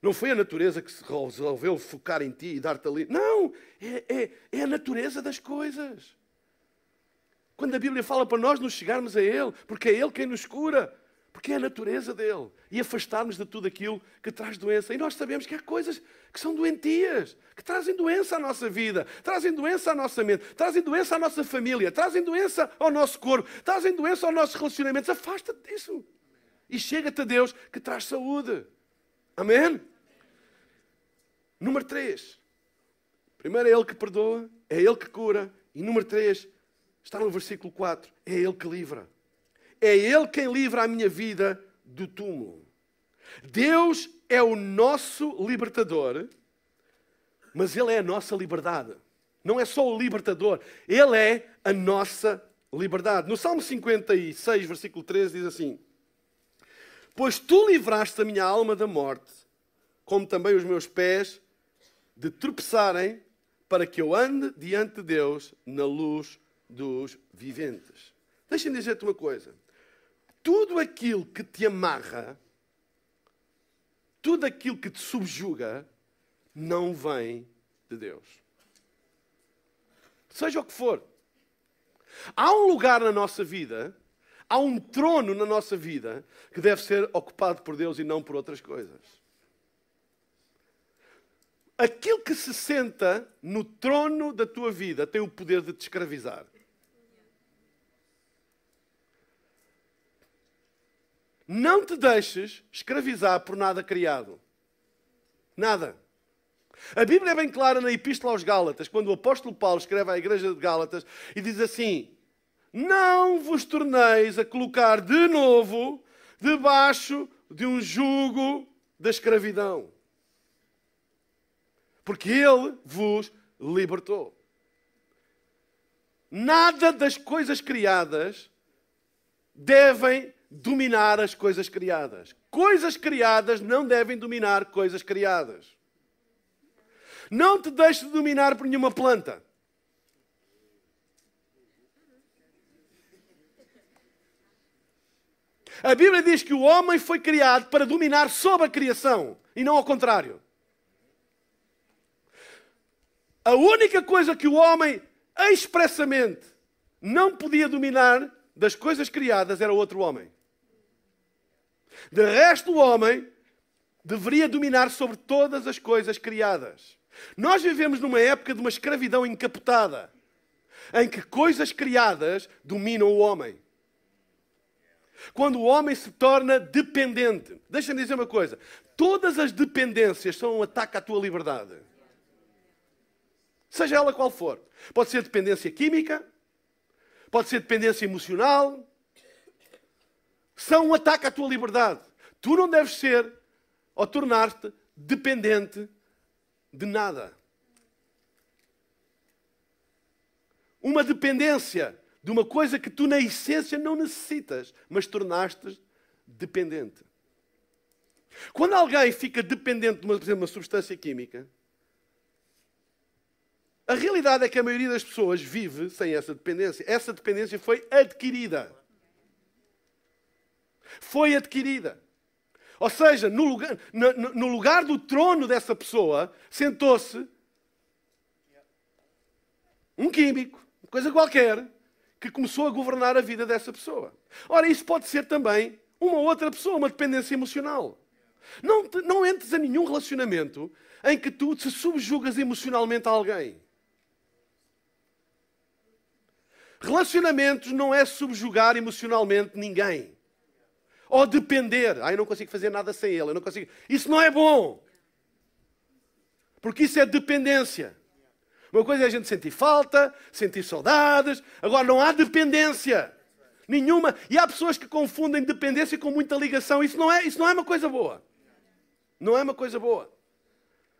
Não foi a natureza que se resolveu focar em ti e dar-te ali. Não! É, é, é a natureza das coisas. Quando a Bíblia fala para nós nos chegarmos a Ele, porque é Ele quem nos cura. Porque é a natureza dele. E afastar-nos de tudo aquilo que traz doença. E nós sabemos que há coisas que são doentias, que trazem doença à nossa vida, trazem doença à nossa mente, trazem doença à nossa família, trazem doença ao nosso corpo, trazem doença aos nossos relacionamentos. Afasta-te disso. E chega-te a Deus que traz saúde. Amém? Número 3. Primeiro é Ele que perdoa, é Ele que cura. E número 3, está no versículo 4, é Ele que livra. É Ele quem livra a minha vida do túmulo. Deus é o nosso libertador, mas Ele é a nossa liberdade. Não é só o libertador, Ele é a nossa liberdade. No Salmo 56, versículo 13, diz assim: Pois tu livraste a minha alma da morte, como também os meus pés de tropeçarem, para que eu ande diante de Deus na luz dos viventes. Deixa-me dizer-te uma coisa tudo aquilo que te amarra, tudo aquilo que te subjuga, não vem de Deus. Seja o que for. Há um lugar na nossa vida, há um trono na nossa vida que deve ser ocupado por Deus e não por outras coisas. Aquilo que se senta no trono da tua vida tem o poder de te escravizar. Não te deixes escravizar por nada criado. Nada. A Bíblia é bem clara na Epístola aos Gálatas, quando o apóstolo Paulo escreve à igreja de Gálatas e diz assim: Não vos torneis a colocar de novo debaixo de um jugo da escravidão, porque Ele vos libertou. Nada das coisas criadas devem dominar as coisas criadas. Coisas criadas não devem dominar coisas criadas. Não te deixes de dominar por nenhuma planta. A Bíblia diz que o homem foi criado para dominar sobre a criação e não ao contrário. A única coisa que o homem expressamente não podia dominar das coisas criadas era outro homem. De resto, o homem deveria dominar sobre todas as coisas criadas. Nós vivemos numa época de uma escravidão encapotada, em que coisas criadas dominam o homem. Quando o homem se torna dependente. Deixa-me dizer uma coisa: todas as dependências são um ataque à tua liberdade. Seja ela qual for. Pode ser dependência química, pode ser dependência emocional. São um ataque à tua liberdade. Tu não deves ser ou tornar-te dependente de nada. Uma dependência de uma coisa que tu, na essência, não necessitas, mas tornaste dependente. Quando alguém fica dependente de uma, por exemplo, uma substância química, a realidade é que a maioria das pessoas vive sem essa dependência. Essa dependência foi adquirida. Foi adquirida. Ou seja, no lugar, no, no lugar do trono dessa pessoa, sentou-se um químico, coisa qualquer, que começou a governar a vida dessa pessoa. Ora, isso pode ser também uma outra pessoa, uma dependência emocional. Não, não entres a nenhum relacionamento em que tu te subjugas emocionalmente a alguém. Relacionamentos não é subjugar emocionalmente ninguém. Ou depender. Ah, eu não consigo fazer nada sem ele. Eu não consigo. Isso não é bom. Porque isso é dependência. Uma coisa é a gente sentir falta, sentir saudades. Agora, não há dependência. Nenhuma. E há pessoas que confundem dependência com muita ligação. Isso não é, isso não é uma coisa boa. Não é uma coisa boa.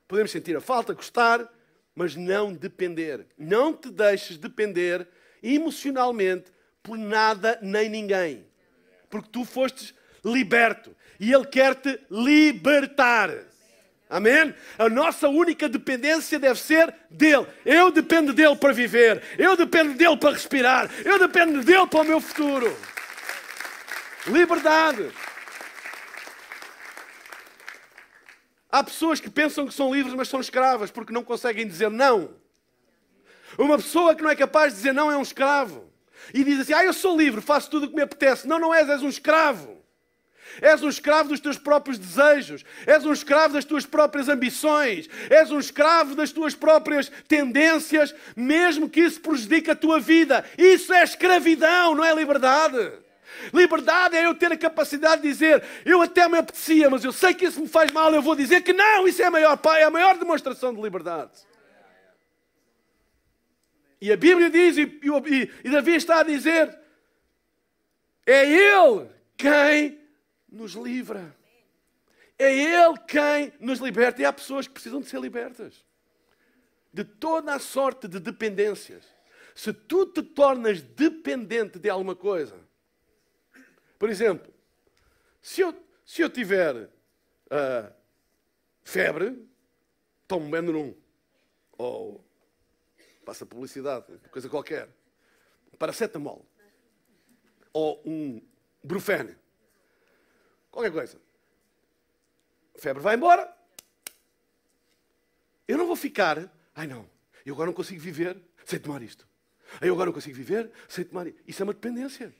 Podemos sentir a falta, gostar, mas não depender. Não te deixes depender emocionalmente por nada nem ninguém. Porque tu fostes liberto. E Ele quer te libertar. Amém? A nossa única dependência deve ser dele. Eu dependo dele para viver. Eu dependo dele para respirar. Eu dependo dele para o meu futuro. Liberdade. Há pessoas que pensam que são livres, mas são escravas porque não conseguem dizer não. Uma pessoa que não é capaz de dizer não é um escravo. E diz assim: Ah, eu sou livre, faço tudo o que me apetece. Não, não és, és um escravo. És um escravo dos teus próprios desejos, és um escravo das tuas próprias ambições, és um escravo das tuas próprias tendências, mesmo que isso prejudique a tua vida. Isso é escravidão, não é liberdade. Liberdade é eu ter a capacidade de dizer, eu até me apetecia, mas eu sei que isso me faz mal, eu vou dizer que não, isso é a maior, é a maior demonstração de liberdade. E a Bíblia diz, e, e, e Davi está a dizer, é Ele quem nos livra. É Ele quem nos liberta. E há pessoas que precisam de ser libertas de toda a sorte de dependências. Se tu te tornas dependente de alguma coisa, por exemplo, se eu, se eu tiver uh, febre, tomo Benurum. Ou passa publicidade, coisa qualquer. Paracetamol. Ou um Brufene. Qualquer coisa. A febre vai embora. Eu não vou ficar. Ai não, eu agora não consigo viver sem tomar isto. Eu agora não consigo viver sem tomar isto. Isso é uma dependência.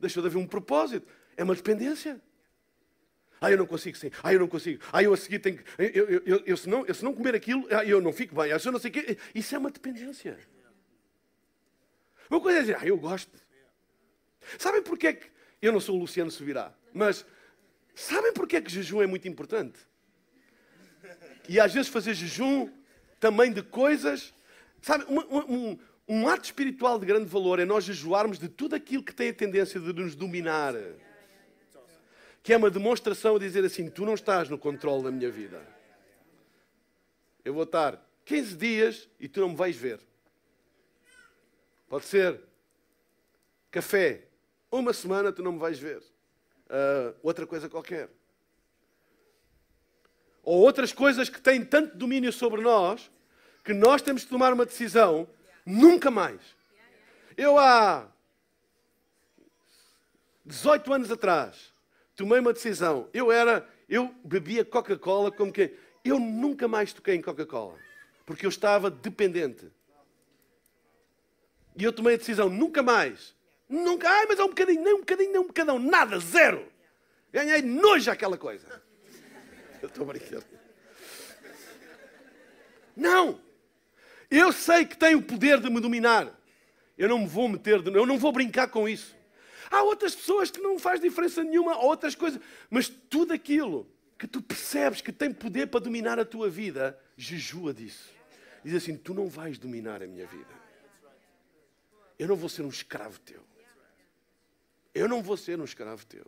Deixou de haver um propósito. É uma dependência. Ah, eu não consigo sim. Ah, eu não consigo. Ah, eu a seguir tenho que. Eu, eu, eu, eu, se, não, eu se não comer aquilo, ah, eu não fico bem. Ah, eu não sei o quê. Isso é uma dependência. Uma coisa é dizer, ah, eu gosto. Sabem porquê que. Eu não sou o Luciano Subirá, mas sabem porquê que jejum é muito importante? E às vezes fazer jejum também de coisas. Sabe, um, um, um ato espiritual de grande valor é nós jejuarmos de tudo aquilo que tem a tendência de nos dominar que é uma demonstração a dizer assim: tu não estás no controle da minha vida. Eu vou estar 15 dias e tu não me vais ver. Pode ser café, uma semana tu não me vais ver. Uh, outra coisa qualquer. Ou outras coisas que têm tanto domínio sobre nós que nós temos de tomar uma decisão nunca mais. Eu há 18 anos atrás tomei uma decisão. Eu era, eu bebia Coca-Cola como que eu nunca mais toquei em Coca-Cola, porque eu estava dependente. E eu tomei a decisão, nunca mais. Nunca, ai, mas é um bocadinho, nem um bocadinho, nem um bocadão, nada, zero. Ganhei nojo aquela coisa. Eu estou brincando. Não! Eu sei que tenho o poder de me dominar. Eu não me vou meter, de, eu não vou brincar com isso. Há outras pessoas que não faz diferença nenhuma, outras coisas, mas tudo aquilo que tu percebes que tem poder para dominar a tua vida, jejua disso. Diz assim: Tu não vais dominar a minha vida. Eu não vou ser um escravo teu. Eu não vou ser um escravo teu.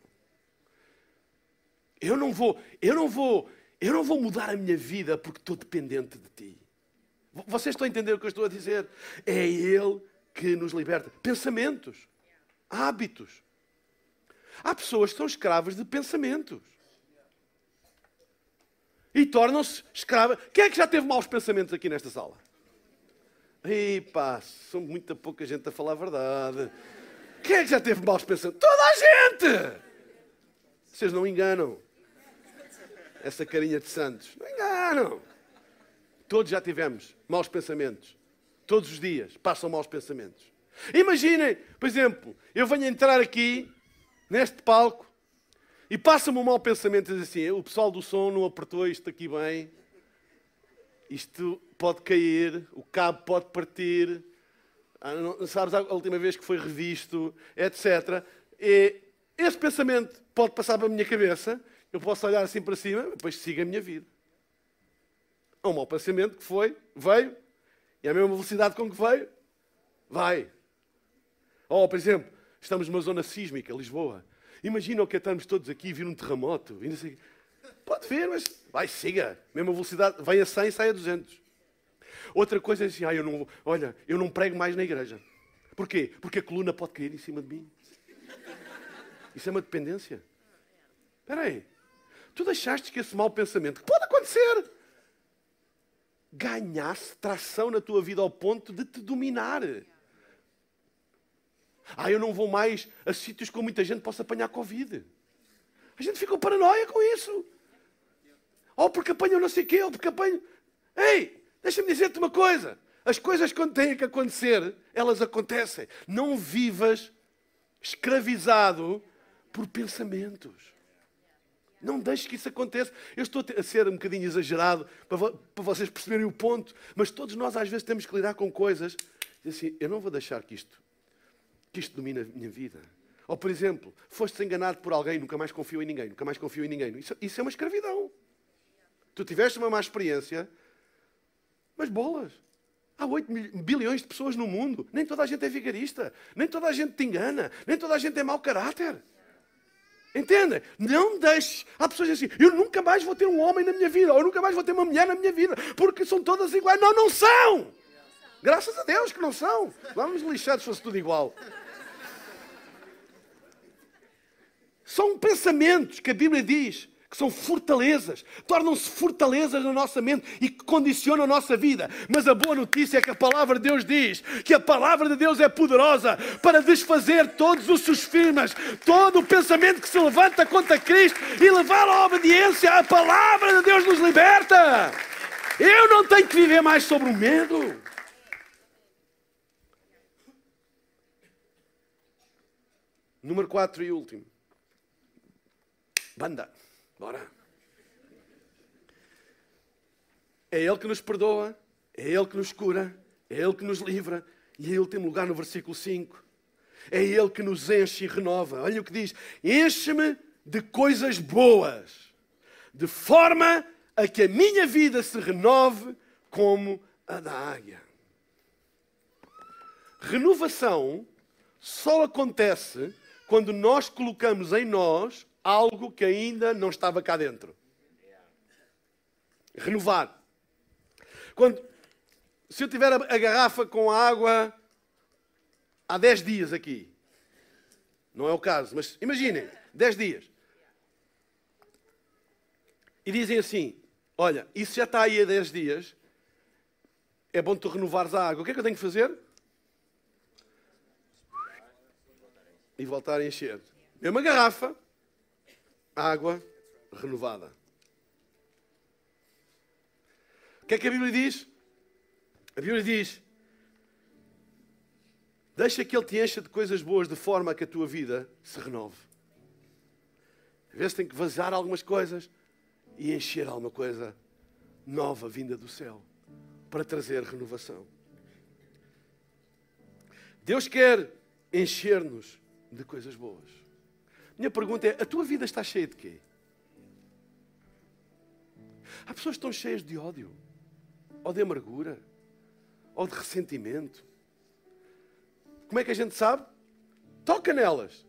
Eu não vou, eu não vou, eu não vou mudar a minha vida porque estou dependente de ti. Vocês estão a entender o que eu estou a dizer? É Ele que nos liberta. Pensamentos, hábitos. Há pessoas que são escravas de pensamentos. E tornam-se escravas. Quem é que já teve maus pensamentos aqui nesta sala? Ei pá, são muita pouca gente a falar a verdade. Quem é que já teve maus pensamentos? Toda a gente! Vocês não enganam. Essa carinha de santos. Não enganam. Todos já tivemos maus pensamentos. Todos os dias passam maus pensamentos. Imaginem, por exemplo, eu venho entrar aqui, neste palco, e passa-me um mau pensamento, diz assim, o pessoal do som não apertou isto aqui bem, isto pode cair, o cabo pode partir, não, sabes a última vez que foi revisto, etc. E esse pensamento pode passar para a minha cabeça, eu posso olhar assim para cima, depois siga a minha vida. É um mau pensamento que foi, veio, e a mesma velocidade com que veio, vai. Ou, por exemplo, estamos numa zona sísmica, Lisboa. Imagina o que é estarmos todos aqui e vir um terremoto. Pode ver, mas vai, siga. Mesma velocidade, vem a 100 e sai a 200. Outra coisa é assim, ah, eu não, olha, eu não prego mais na igreja. Porquê? Porque a coluna pode cair em cima de mim. Isso é uma dependência. Espera aí. Tu deixaste que esse mau pensamento, que pode acontecer, ganhasse tração na tua vida ao ponto de te dominar. Ah, eu não vou mais a sítios com muita gente possa apanhar Covid. A gente fica paranoia com isso. Ou porque apanham não sei o quê, ou porque apanham. Ei, deixa-me dizer-te uma coisa. As coisas quando têm que acontecer, elas acontecem. Não vivas escravizado por pensamentos. Não deixes que isso aconteça. Eu estou a ser um bocadinho exagerado para, para vocês perceberem o ponto, mas todos nós às vezes temos que lidar com coisas assim, eu não vou deixar que isto, que isto domine a minha vida. Ou, por exemplo, foste enganado por alguém, nunca mais confio em ninguém, nunca mais confio em ninguém. Isso, isso é uma escravidão. Tu tiveste uma má experiência, mas bolas. Há 8 bilhões de pessoas no mundo. Nem toda a gente é vigarista. Nem toda a gente te engana. Nem toda a gente é mau caráter. Entendem? Não deixe. Há pessoas assim: eu nunca mais vou ter um homem na minha vida, ou eu nunca mais vou ter uma mulher na minha vida, porque são todas iguais. Não, não são! Graças a Deus que não são. Vamos lixar se fosse tudo igual. São pensamentos que a Bíblia diz que são fortalezas, tornam-se fortalezas na nossa mente e que condicionam a nossa vida. Mas a boa notícia é que a palavra de Deus diz que a palavra de Deus é poderosa para desfazer todos os sofismas, todo o pensamento que se levanta contra Cristo e levar à obediência. A palavra de Deus nos liberta. Eu não tenho que viver mais sobre o medo. Número 4 e último. Banda. Bora. É Ele que nos perdoa, é Ele que nos cura, é Ele que nos livra. E em último lugar, no versículo 5, é Ele que nos enche e renova. Olha o que diz: Enche-me de coisas boas, de forma a que a minha vida se renove como a da águia. Renovação só acontece quando nós colocamos em nós algo que ainda não estava cá dentro. Renovar. Quando, se eu tiver a, garrafa com água há 10 dias aqui, não é o caso, mas imaginem, 10 dias. E dizem assim: Olha, isso já está aí há 10 dias, é bom tu renovares a água. O que é que eu tenho que fazer? E voltar a encher. É uma garrafa, água renovada. O que é que a Bíblia diz? A Bíblia diz: Deixa que Ele te encha de coisas boas de forma que a tua vida se renove. Às vezes tem que vazar algumas coisas e encher alguma coisa nova vinda do céu para trazer renovação. Deus quer encher-nos de coisas boas. Minha pergunta é: a tua vida está cheia de quê? Há pessoas que estão cheias de ódio, ou de amargura, ou de ressentimento. Como é que a gente sabe? Toca nelas.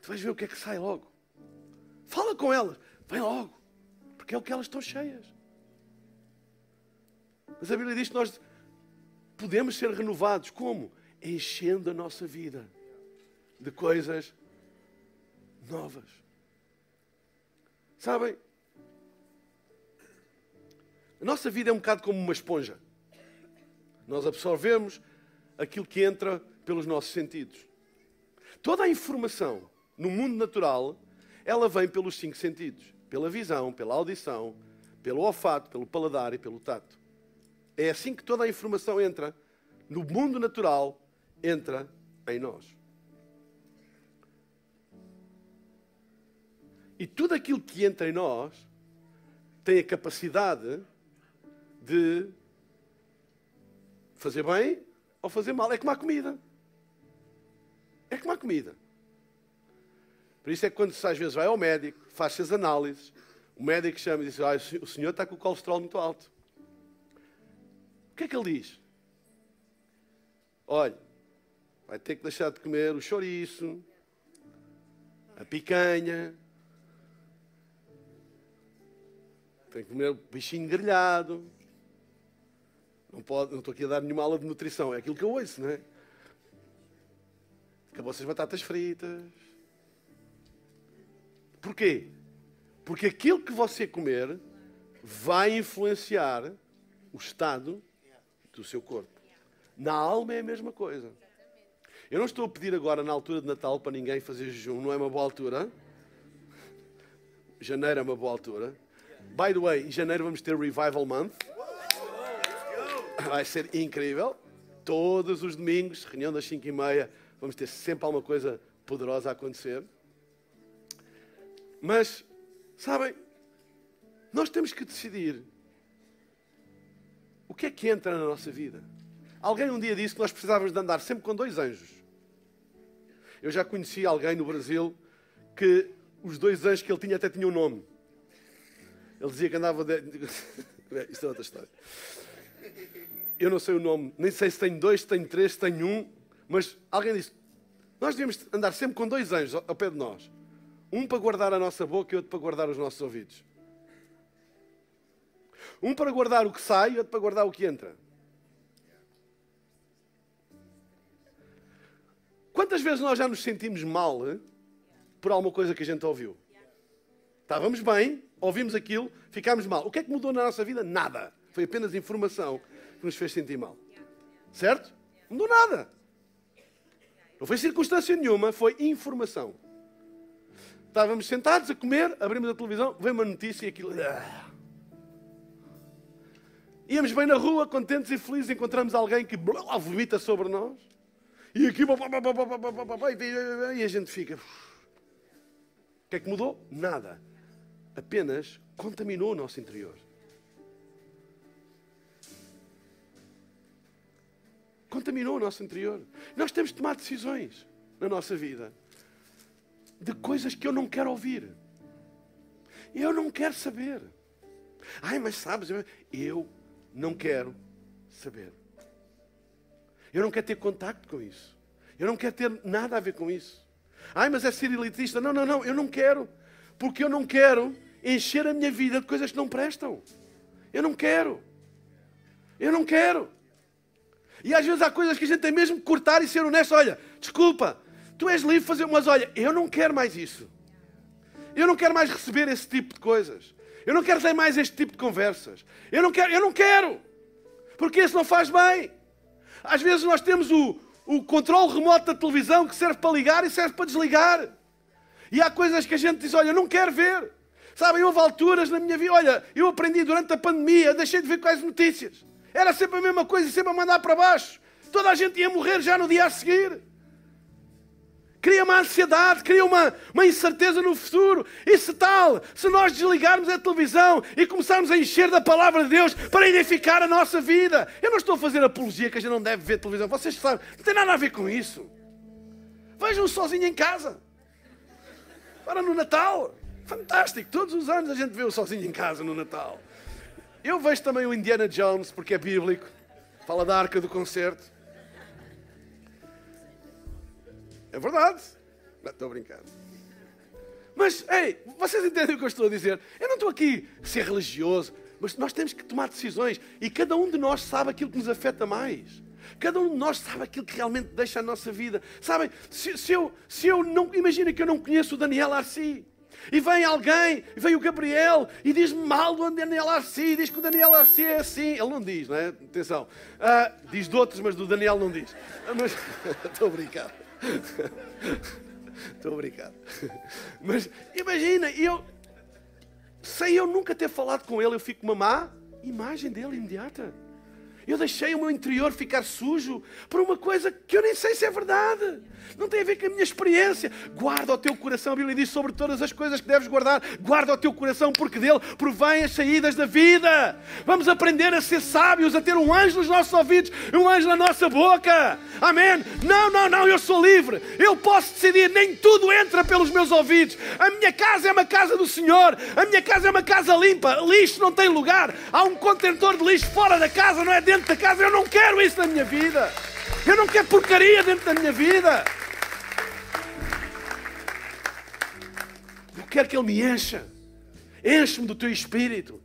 Tu vais ver o que é que sai logo. Fala com elas. Vem logo. Porque é o que elas estão cheias. Mas a Bíblia diz que nós podemos ser renovados. Como? Enchendo a nossa vida de coisas novas. Sabem? A nossa vida é um bocado como uma esponja. Nós absorvemos aquilo que entra pelos nossos sentidos. Toda a informação no mundo natural, ela vem pelos cinco sentidos: pela visão, pela audição, pelo olfato, pelo paladar e pelo tato. É assim que toda a informação entra no mundo natural, entra em nós. E tudo aquilo que entra em nós tem a capacidade de fazer bem ou fazer mal. É como a comida. É como a comida. Por isso é que quando às vezes vai ao médico, faz-se as análises, o médico chama e diz: ah, o senhor está com o colesterol muito alto. O que é que ele diz? Olha, vai ter que deixar de comer o chouriço, a picanha, tem que comer bichinho grelhado. Não, pode, não estou aqui a dar nenhuma aula de nutrição, é aquilo que eu ouço, não é? Acabou-se as batatas fritas. Porquê? Porque aquilo que você comer vai influenciar o estado do seu corpo. Na alma é a mesma coisa. Eu não estou a pedir agora, na altura de Natal, para ninguém fazer jejum, não é uma boa altura. Janeiro é uma boa altura. By the way, em janeiro vamos ter Revival Month. Vai ser incrível. Todos os domingos, reunião das 5 e meia, vamos ter sempre alguma coisa poderosa a acontecer. Mas, sabem, nós temos que decidir o que é que entra na nossa vida. Alguém um dia disse que nós precisávamos de andar sempre com dois anjos. Eu já conheci alguém no Brasil que os dois anjos que ele tinha até tinham um nome. Ele dizia que andava. De... Isto é outra história. Eu não sei o nome, nem sei se tenho dois, se tenho três, se tenho um, mas alguém disse: Nós devemos andar sempre com dois anjos ao pé de nós. Um para guardar a nossa boca e outro para guardar os nossos ouvidos. Um para guardar o que sai e outro para guardar o que entra. Quantas vezes nós já nos sentimos mal hein, por alguma coisa que a gente ouviu? Estávamos bem, ouvimos aquilo, ficámos mal. O que é que mudou na nossa vida? Nada. Foi apenas informação que nos fez sentir mal. Certo? Não mudou nada. Não foi circunstância nenhuma, foi informação. Estávamos sentados a comer, abrimos a televisão, vem uma notícia e aquilo. Íamos bem na rua, contentes e felizes, encontramos alguém que vomita sobre nós. E aqui, e a gente fica. O que é que mudou? Nada apenas contaminou o nosso interior. Contaminou o nosso interior. Nós temos de tomar decisões na nossa vida de coisas que eu não quero ouvir. Eu não quero saber. Ai, mas sabes, eu não quero saber. Eu não quero ter contacto com isso. Eu não quero ter nada a ver com isso. Ai, mas é ser elitista. Não, não, não, eu não quero. Porque eu não quero encher a minha vida de coisas que não prestam. Eu não quero. Eu não quero. E às vezes há coisas que a gente tem mesmo que cortar e ser honesto. Olha, desculpa, tu és livre de fazer, mas olha, eu não quero mais isso. Eu não quero mais receber esse tipo de coisas. Eu não quero ter mais este tipo de conversas. Eu não quero, eu não quero. Porque isso não faz bem. Às vezes nós temos o, o controle remoto da televisão que serve para ligar e serve para desligar. E há coisas que a gente diz: olha, eu não quero ver. Sabem, houve alturas na minha vida, olha, eu aprendi durante a pandemia, deixei de ver quais notícias. Era sempre a mesma coisa, sempre a mandar para baixo. Toda a gente ia morrer já no dia a seguir. Cria uma ansiedade, cria uma, uma incerteza no futuro. E se tal, se nós desligarmos a televisão e começarmos a encher da palavra de Deus para edificar a nossa vida. Eu não estou a fazer apologia que a gente não deve ver televisão. Vocês sabem, não tem nada a ver com isso. Vejam sozinho em casa. Para no Natal. Fantástico. Todos os anos a gente vê o sozinho em casa no Natal. Eu vejo também o Indiana Jones, porque é bíblico. Fala da arca do concerto. É verdade. Não, estou a brincar. Mas, ei, vocês entendem o que eu estou a dizer? Eu não estou aqui a ser religioso, mas nós temos que tomar decisões e cada um de nós sabe aquilo que nos afeta mais. Cada um de nós sabe aquilo que realmente deixa a nossa vida. Sabem, se, se eu, se eu não. Imagina que eu não conheço o Daniel Arci. E vem alguém, vem o Gabriel e diz-me mal do Daniel Arci, diz que o Daniel Arci é assim. Ele não diz, não é? Atenção. Uh, diz de outros, mas do Daniel não diz. Uh, mas estou a brincar. Estou a brincar. Mas imagina, eu, sem eu nunca ter falado com ele, eu fico com uma má imagem dele imediata. Eu deixei o meu interior ficar sujo por uma coisa que eu nem sei se é verdade. Não tem a ver com a minha experiência. Guarda o teu coração, a Bíblia diz sobre todas as coisas que deves guardar. Guarda o teu coração, porque dele provém as saídas da vida. Vamos aprender a ser sábios, a ter um anjo nos nossos ouvidos, um anjo na nossa boca. Amém? Não, não, não, eu sou livre. Eu posso decidir, nem tudo entra pelos meus ouvidos. A minha casa é uma casa do Senhor. A minha casa é uma casa limpa. Lixo não tem lugar. Há um contentor de lixo fora da casa, não é dentro da casa. Eu não quero isso na minha vida. Eu não quero porcaria dentro da minha vida. Eu quero que Ele me encha. Enche-me do teu espírito.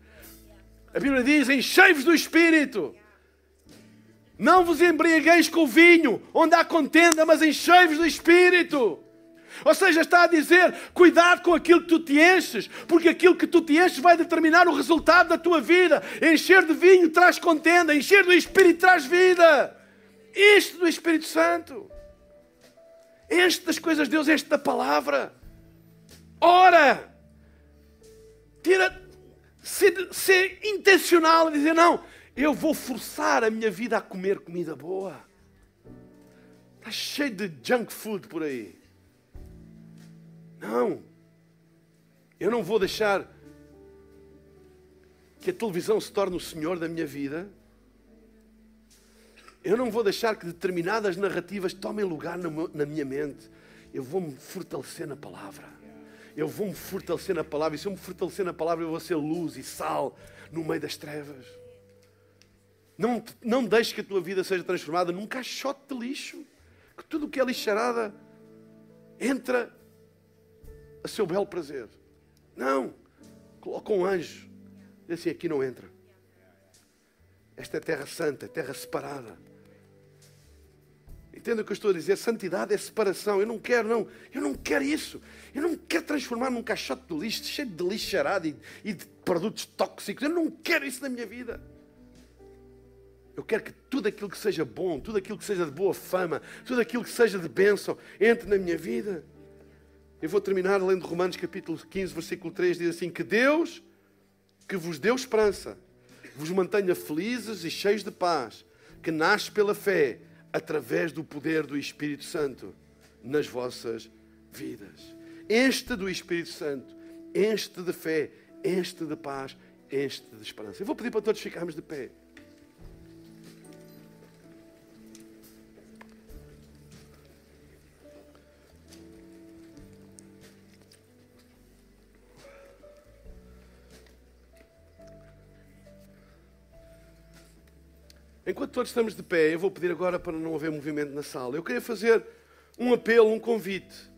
A Bíblia diz: enchei-vos do espírito. Não vos embriagueis com o vinho, onde há contenda, mas enchei-vos do espírito. Ou seja, está a dizer: cuidado com aquilo que tu te enches, porque aquilo que tu te enches vai determinar o resultado da tua vida. Encher de vinho traz contenda, encher do Espírito traz vida. Isto do Espírito Santo. Este das coisas de Deus, este da palavra. Ora, tira, ser, ser intencional e dizer: não, eu vou forçar a minha vida a comer comida boa. Está cheio de junk food por aí. Não. Eu não vou deixar que a televisão se torne o senhor da minha vida. Eu não vou deixar que determinadas narrativas tomem lugar na minha mente. Eu vou-me fortalecer na palavra. Eu vou-me fortalecer na palavra. E se eu me fortalecer na palavra, eu vou ser luz e sal no meio das trevas. Não, não deixes que a tua vida seja transformada num caixote de lixo. Que tudo o que é lixarada entra a seu belo prazer. Não. Coloca um anjo. Diz assim: aqui não entra. Esta é terra santa, é terra separada. Entenda o que eu estou a dizer? Santidade é separação. Eu não quero, não. Eu não quero isso. Eu não quero transformar num caixote de lixo, cheio de lixarada e, e de produtos tóxicos. Eu não quero isso na minha vida. Eu quero que tudo aquilo que seja bom, tudo aquilo que seja de boa fama, tudo aquilo que seja de bênção, entre na minha vida. Eu vou terminar lendo Romanos capítulo 15, versículo 3, diz assim: Que Deus, que vos deu esperança, vos mantenha felizes e cheios de paz, que nasce pela fé, através do poder do Espírito Santo nas vossas vidas. Enche do Espírito Santo, enche de fé, enche de paz, enche de esperança. Eu vou pedir para todos ficarmos de pé. Enquanto todos estamos de pé, eu vou pedir agora para não haver movimento na sala. Eu queria fazer um apelo, um convite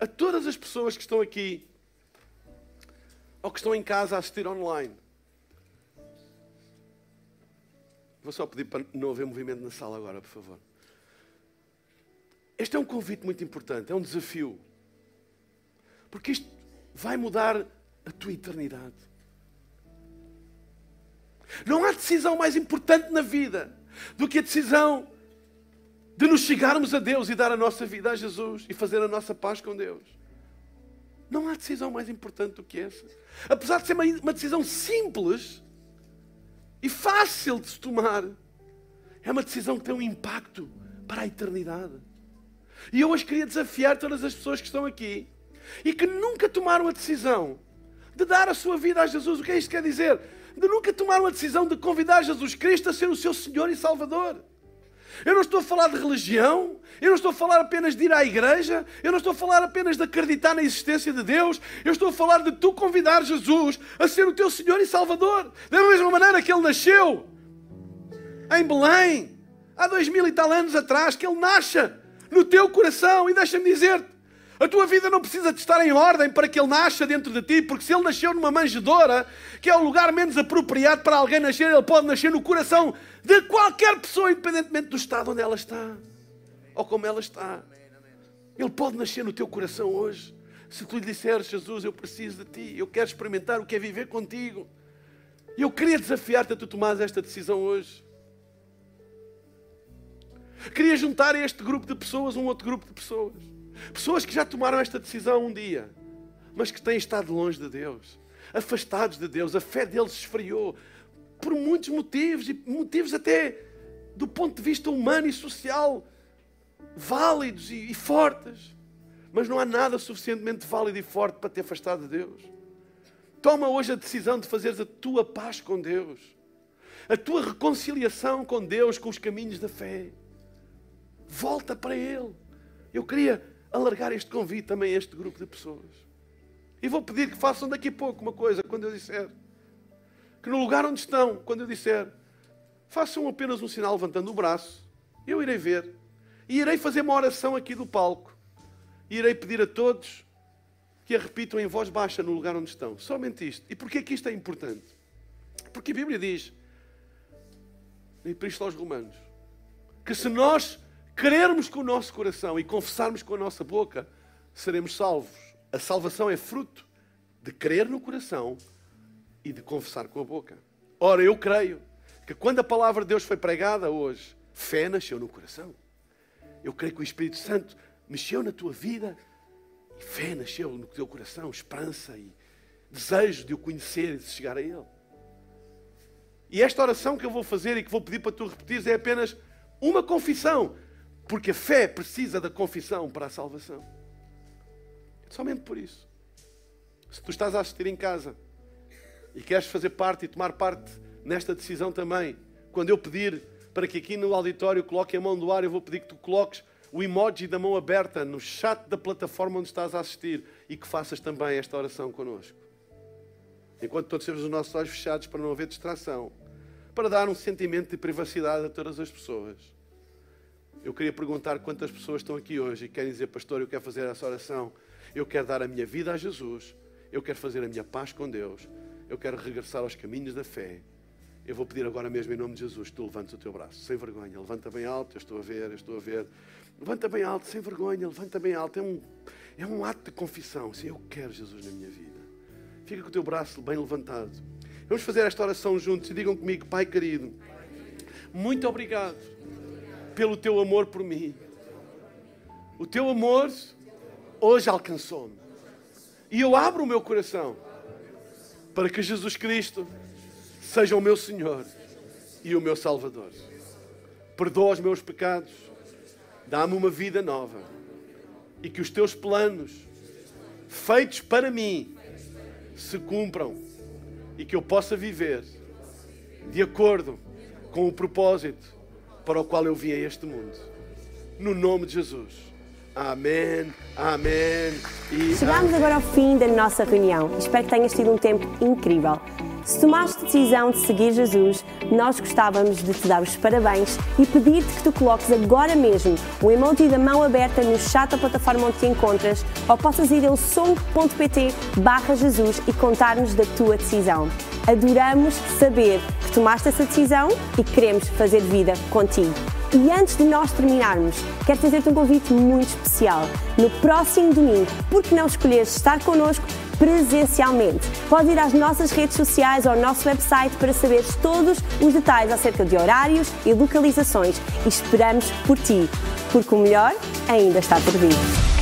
a todas as pessoas que estão aqui ou que estão em casa a assistir online. Vou só pedir para não haver movimento na sala agora, por favor. Este é um convite muito importante, é um desafio. Porque isto vai mudar a tua eternidade. Não há decisão mais importante na vida do que a decisão de nos chegarmos a Deus e dar a nossa vida a Jesus e fazer a nossa paz com Deus. Não há decisão mais importante do que essa. Apesar de ser uma decisão simples e fácil de se tomar, é uma decisão que tem um impacto para a eternidade. E eu hoje queria desafiar todas as pessoas que estão aqui e que nunca tomaram a decisão de dar a sua vida a Jesus. O que é isto que quer dizer? De nunca tomar uma decisão de convidar Jesus Cristo a ser o seu Senhor e Salvador. Eu não estou a falar de religião, eu não estou a falar apenas de ir à igreja, eu não estou a falar apenas de acreditar na existência de Deus, eu estou a falar de tu convidar Jesus a ser o teu Senhor e Salvador. Da mesma maneira que ele nasceu em Belém, há dois mil e tal anos atrás, que ele nasça no teu coração. E deixa-me dizer-te, a tua vida não precisa de estar em ordem para que ele nasça dentro de ti, porque se ele nasceu numa manjedoura, que é o lugar menos apropriado para alguém nascer, ele pode nascer no coração de qualquer pessoa, independentemente do estado onde ela está ou como ela está. Ele pode nascer no teu coração hoje. Se tu lhe disseres, Jesus, eu preciso de ti, eu quero experimentar o que é viver contigo. E eu queria desafiar-te a tu tomares esta decisão hoje. Queria juntar a este grupo de pessoas um outro grupo de pessoas. Pessoas que já tomaram esta decisão um dia, mas que têm estado longe de Deus, afastados de Deus, a fé deles esfriou por muitos motivos, e motivos até do ponto de vista humano e social válidos e, e fortes. Mas não há nada suficientemente válido e forte para te afastar de Deus. Toma hoje a decisão de fazeres a tua paz com Deus, a tua reconciliação com Deus, com os caminhos da fé. Volta para Ele. Eu queria alargar este convite também a este grupo de pessoas. E vou pedir que façam daqui a pouco uma coisa, quando eu disser. Que no lugar onde estão, quando eu disser, façam apenas um sinal levantando o braço. Eu irei ver. E irei fazer uma oração aqui do palco. E irei pedir a todos que a repitam em voz baixa no lugar onde estão. Somente isto. E porquê que isto é importante? Porque a Bíblia diz, e por isto aos Romanos, que se nós crermos com o nosso coração e confessarmos com a nossa boca, seremos salvos. A salvação é fruto de crer no coração e de confessar com a boca. Ora, eu creio que quando a palavra de Deus foi pregada hoje, fé nasceu no coração. Eu creio que o Espírito Santo mexeu na tua vida e fé nasceu no teu coração, esperança e desejo de o conhecer e de chegar a Ele. E esta oração que eu vou fazer e que vou pedir para tu repetires é apenas uma confissão porque a fé precisa da confissão para a salvação. Somente por isso. Se tu estás a assistir em casa e queres fazer parte e tomar parte nesta decisão também, quando eu pedir para que aqui no auditório coloque a mão do ar, eu vou pedir que tu coloques o emoji da mão aberta no chat da plataforma onde estás a assistir e que faças também esta oração connosco. Enquanto todos temos os nossos olhos fechados para não haver distração, para dar um sentimento de privacidade a todas as pessoas. Eu queria perguntar quantas pessoas estão aqui hoje e querem dizer, pastor, eu quero fazer essa oração. Eu quero dar a minha vida a Jesus. Eu quero fazer a minha paz com Deus. Eu quero regressar aos caminhos da fé. Eu vou pedir agora mesmo em nome de Jesus que tu levantes o teu braço, sem vergonha. Levanta bem alto, eu estou a ver, eu estou a ver. Levanta bem alto, sem vergonha, levanta bem alto. É um, é um ato de confissão. Sim, eu quero Jesus na minha vida. Fica com o teu braço bem levantado. Vamos fazer esta oração juntos e digam comigo, Pai querido, muito obrigado pelo teu amor por mim. O teu amor hoje alcançou-me. E eu abro o meu coração para que Jesus Cristo seja o meu Senhor e o meu Salvador. Perdoa os meus pecados, dá-me uma vida nova e que os teus planos, feitos para mim, se cumpram e que eu possa viver de acordo com o propósito para o qual eu vim a este mundo. No nome de Jesus. Amém, amém. E Chegamos agora ao fim da nossa reunião. Espero que tenhas tido um tempo incrível. Se tomaste a decisão de seguir Jesus, nós gostávamos de te dar os parabéns e pedir-te que tu coloques agora mesmo o emoji da mão aberta no chat da plataforma onde te encontras ou possas ir ao som.pt barra Jesus e contar-nos da tua decisão. Adoramos saber que tomaste essa decisão e queremos fazer vida contigo. E antes de nós terminarmos, quero fazer-te um convite muito especial. No próximo domingo, por que não escolheres estar connosco presencialmente? Pode ir às nossas redes sociais ou ao nosso website para saberes todos os detalhes acerca de horários e localizações. E esperamos por ti, porque o melhor ainda está por vir.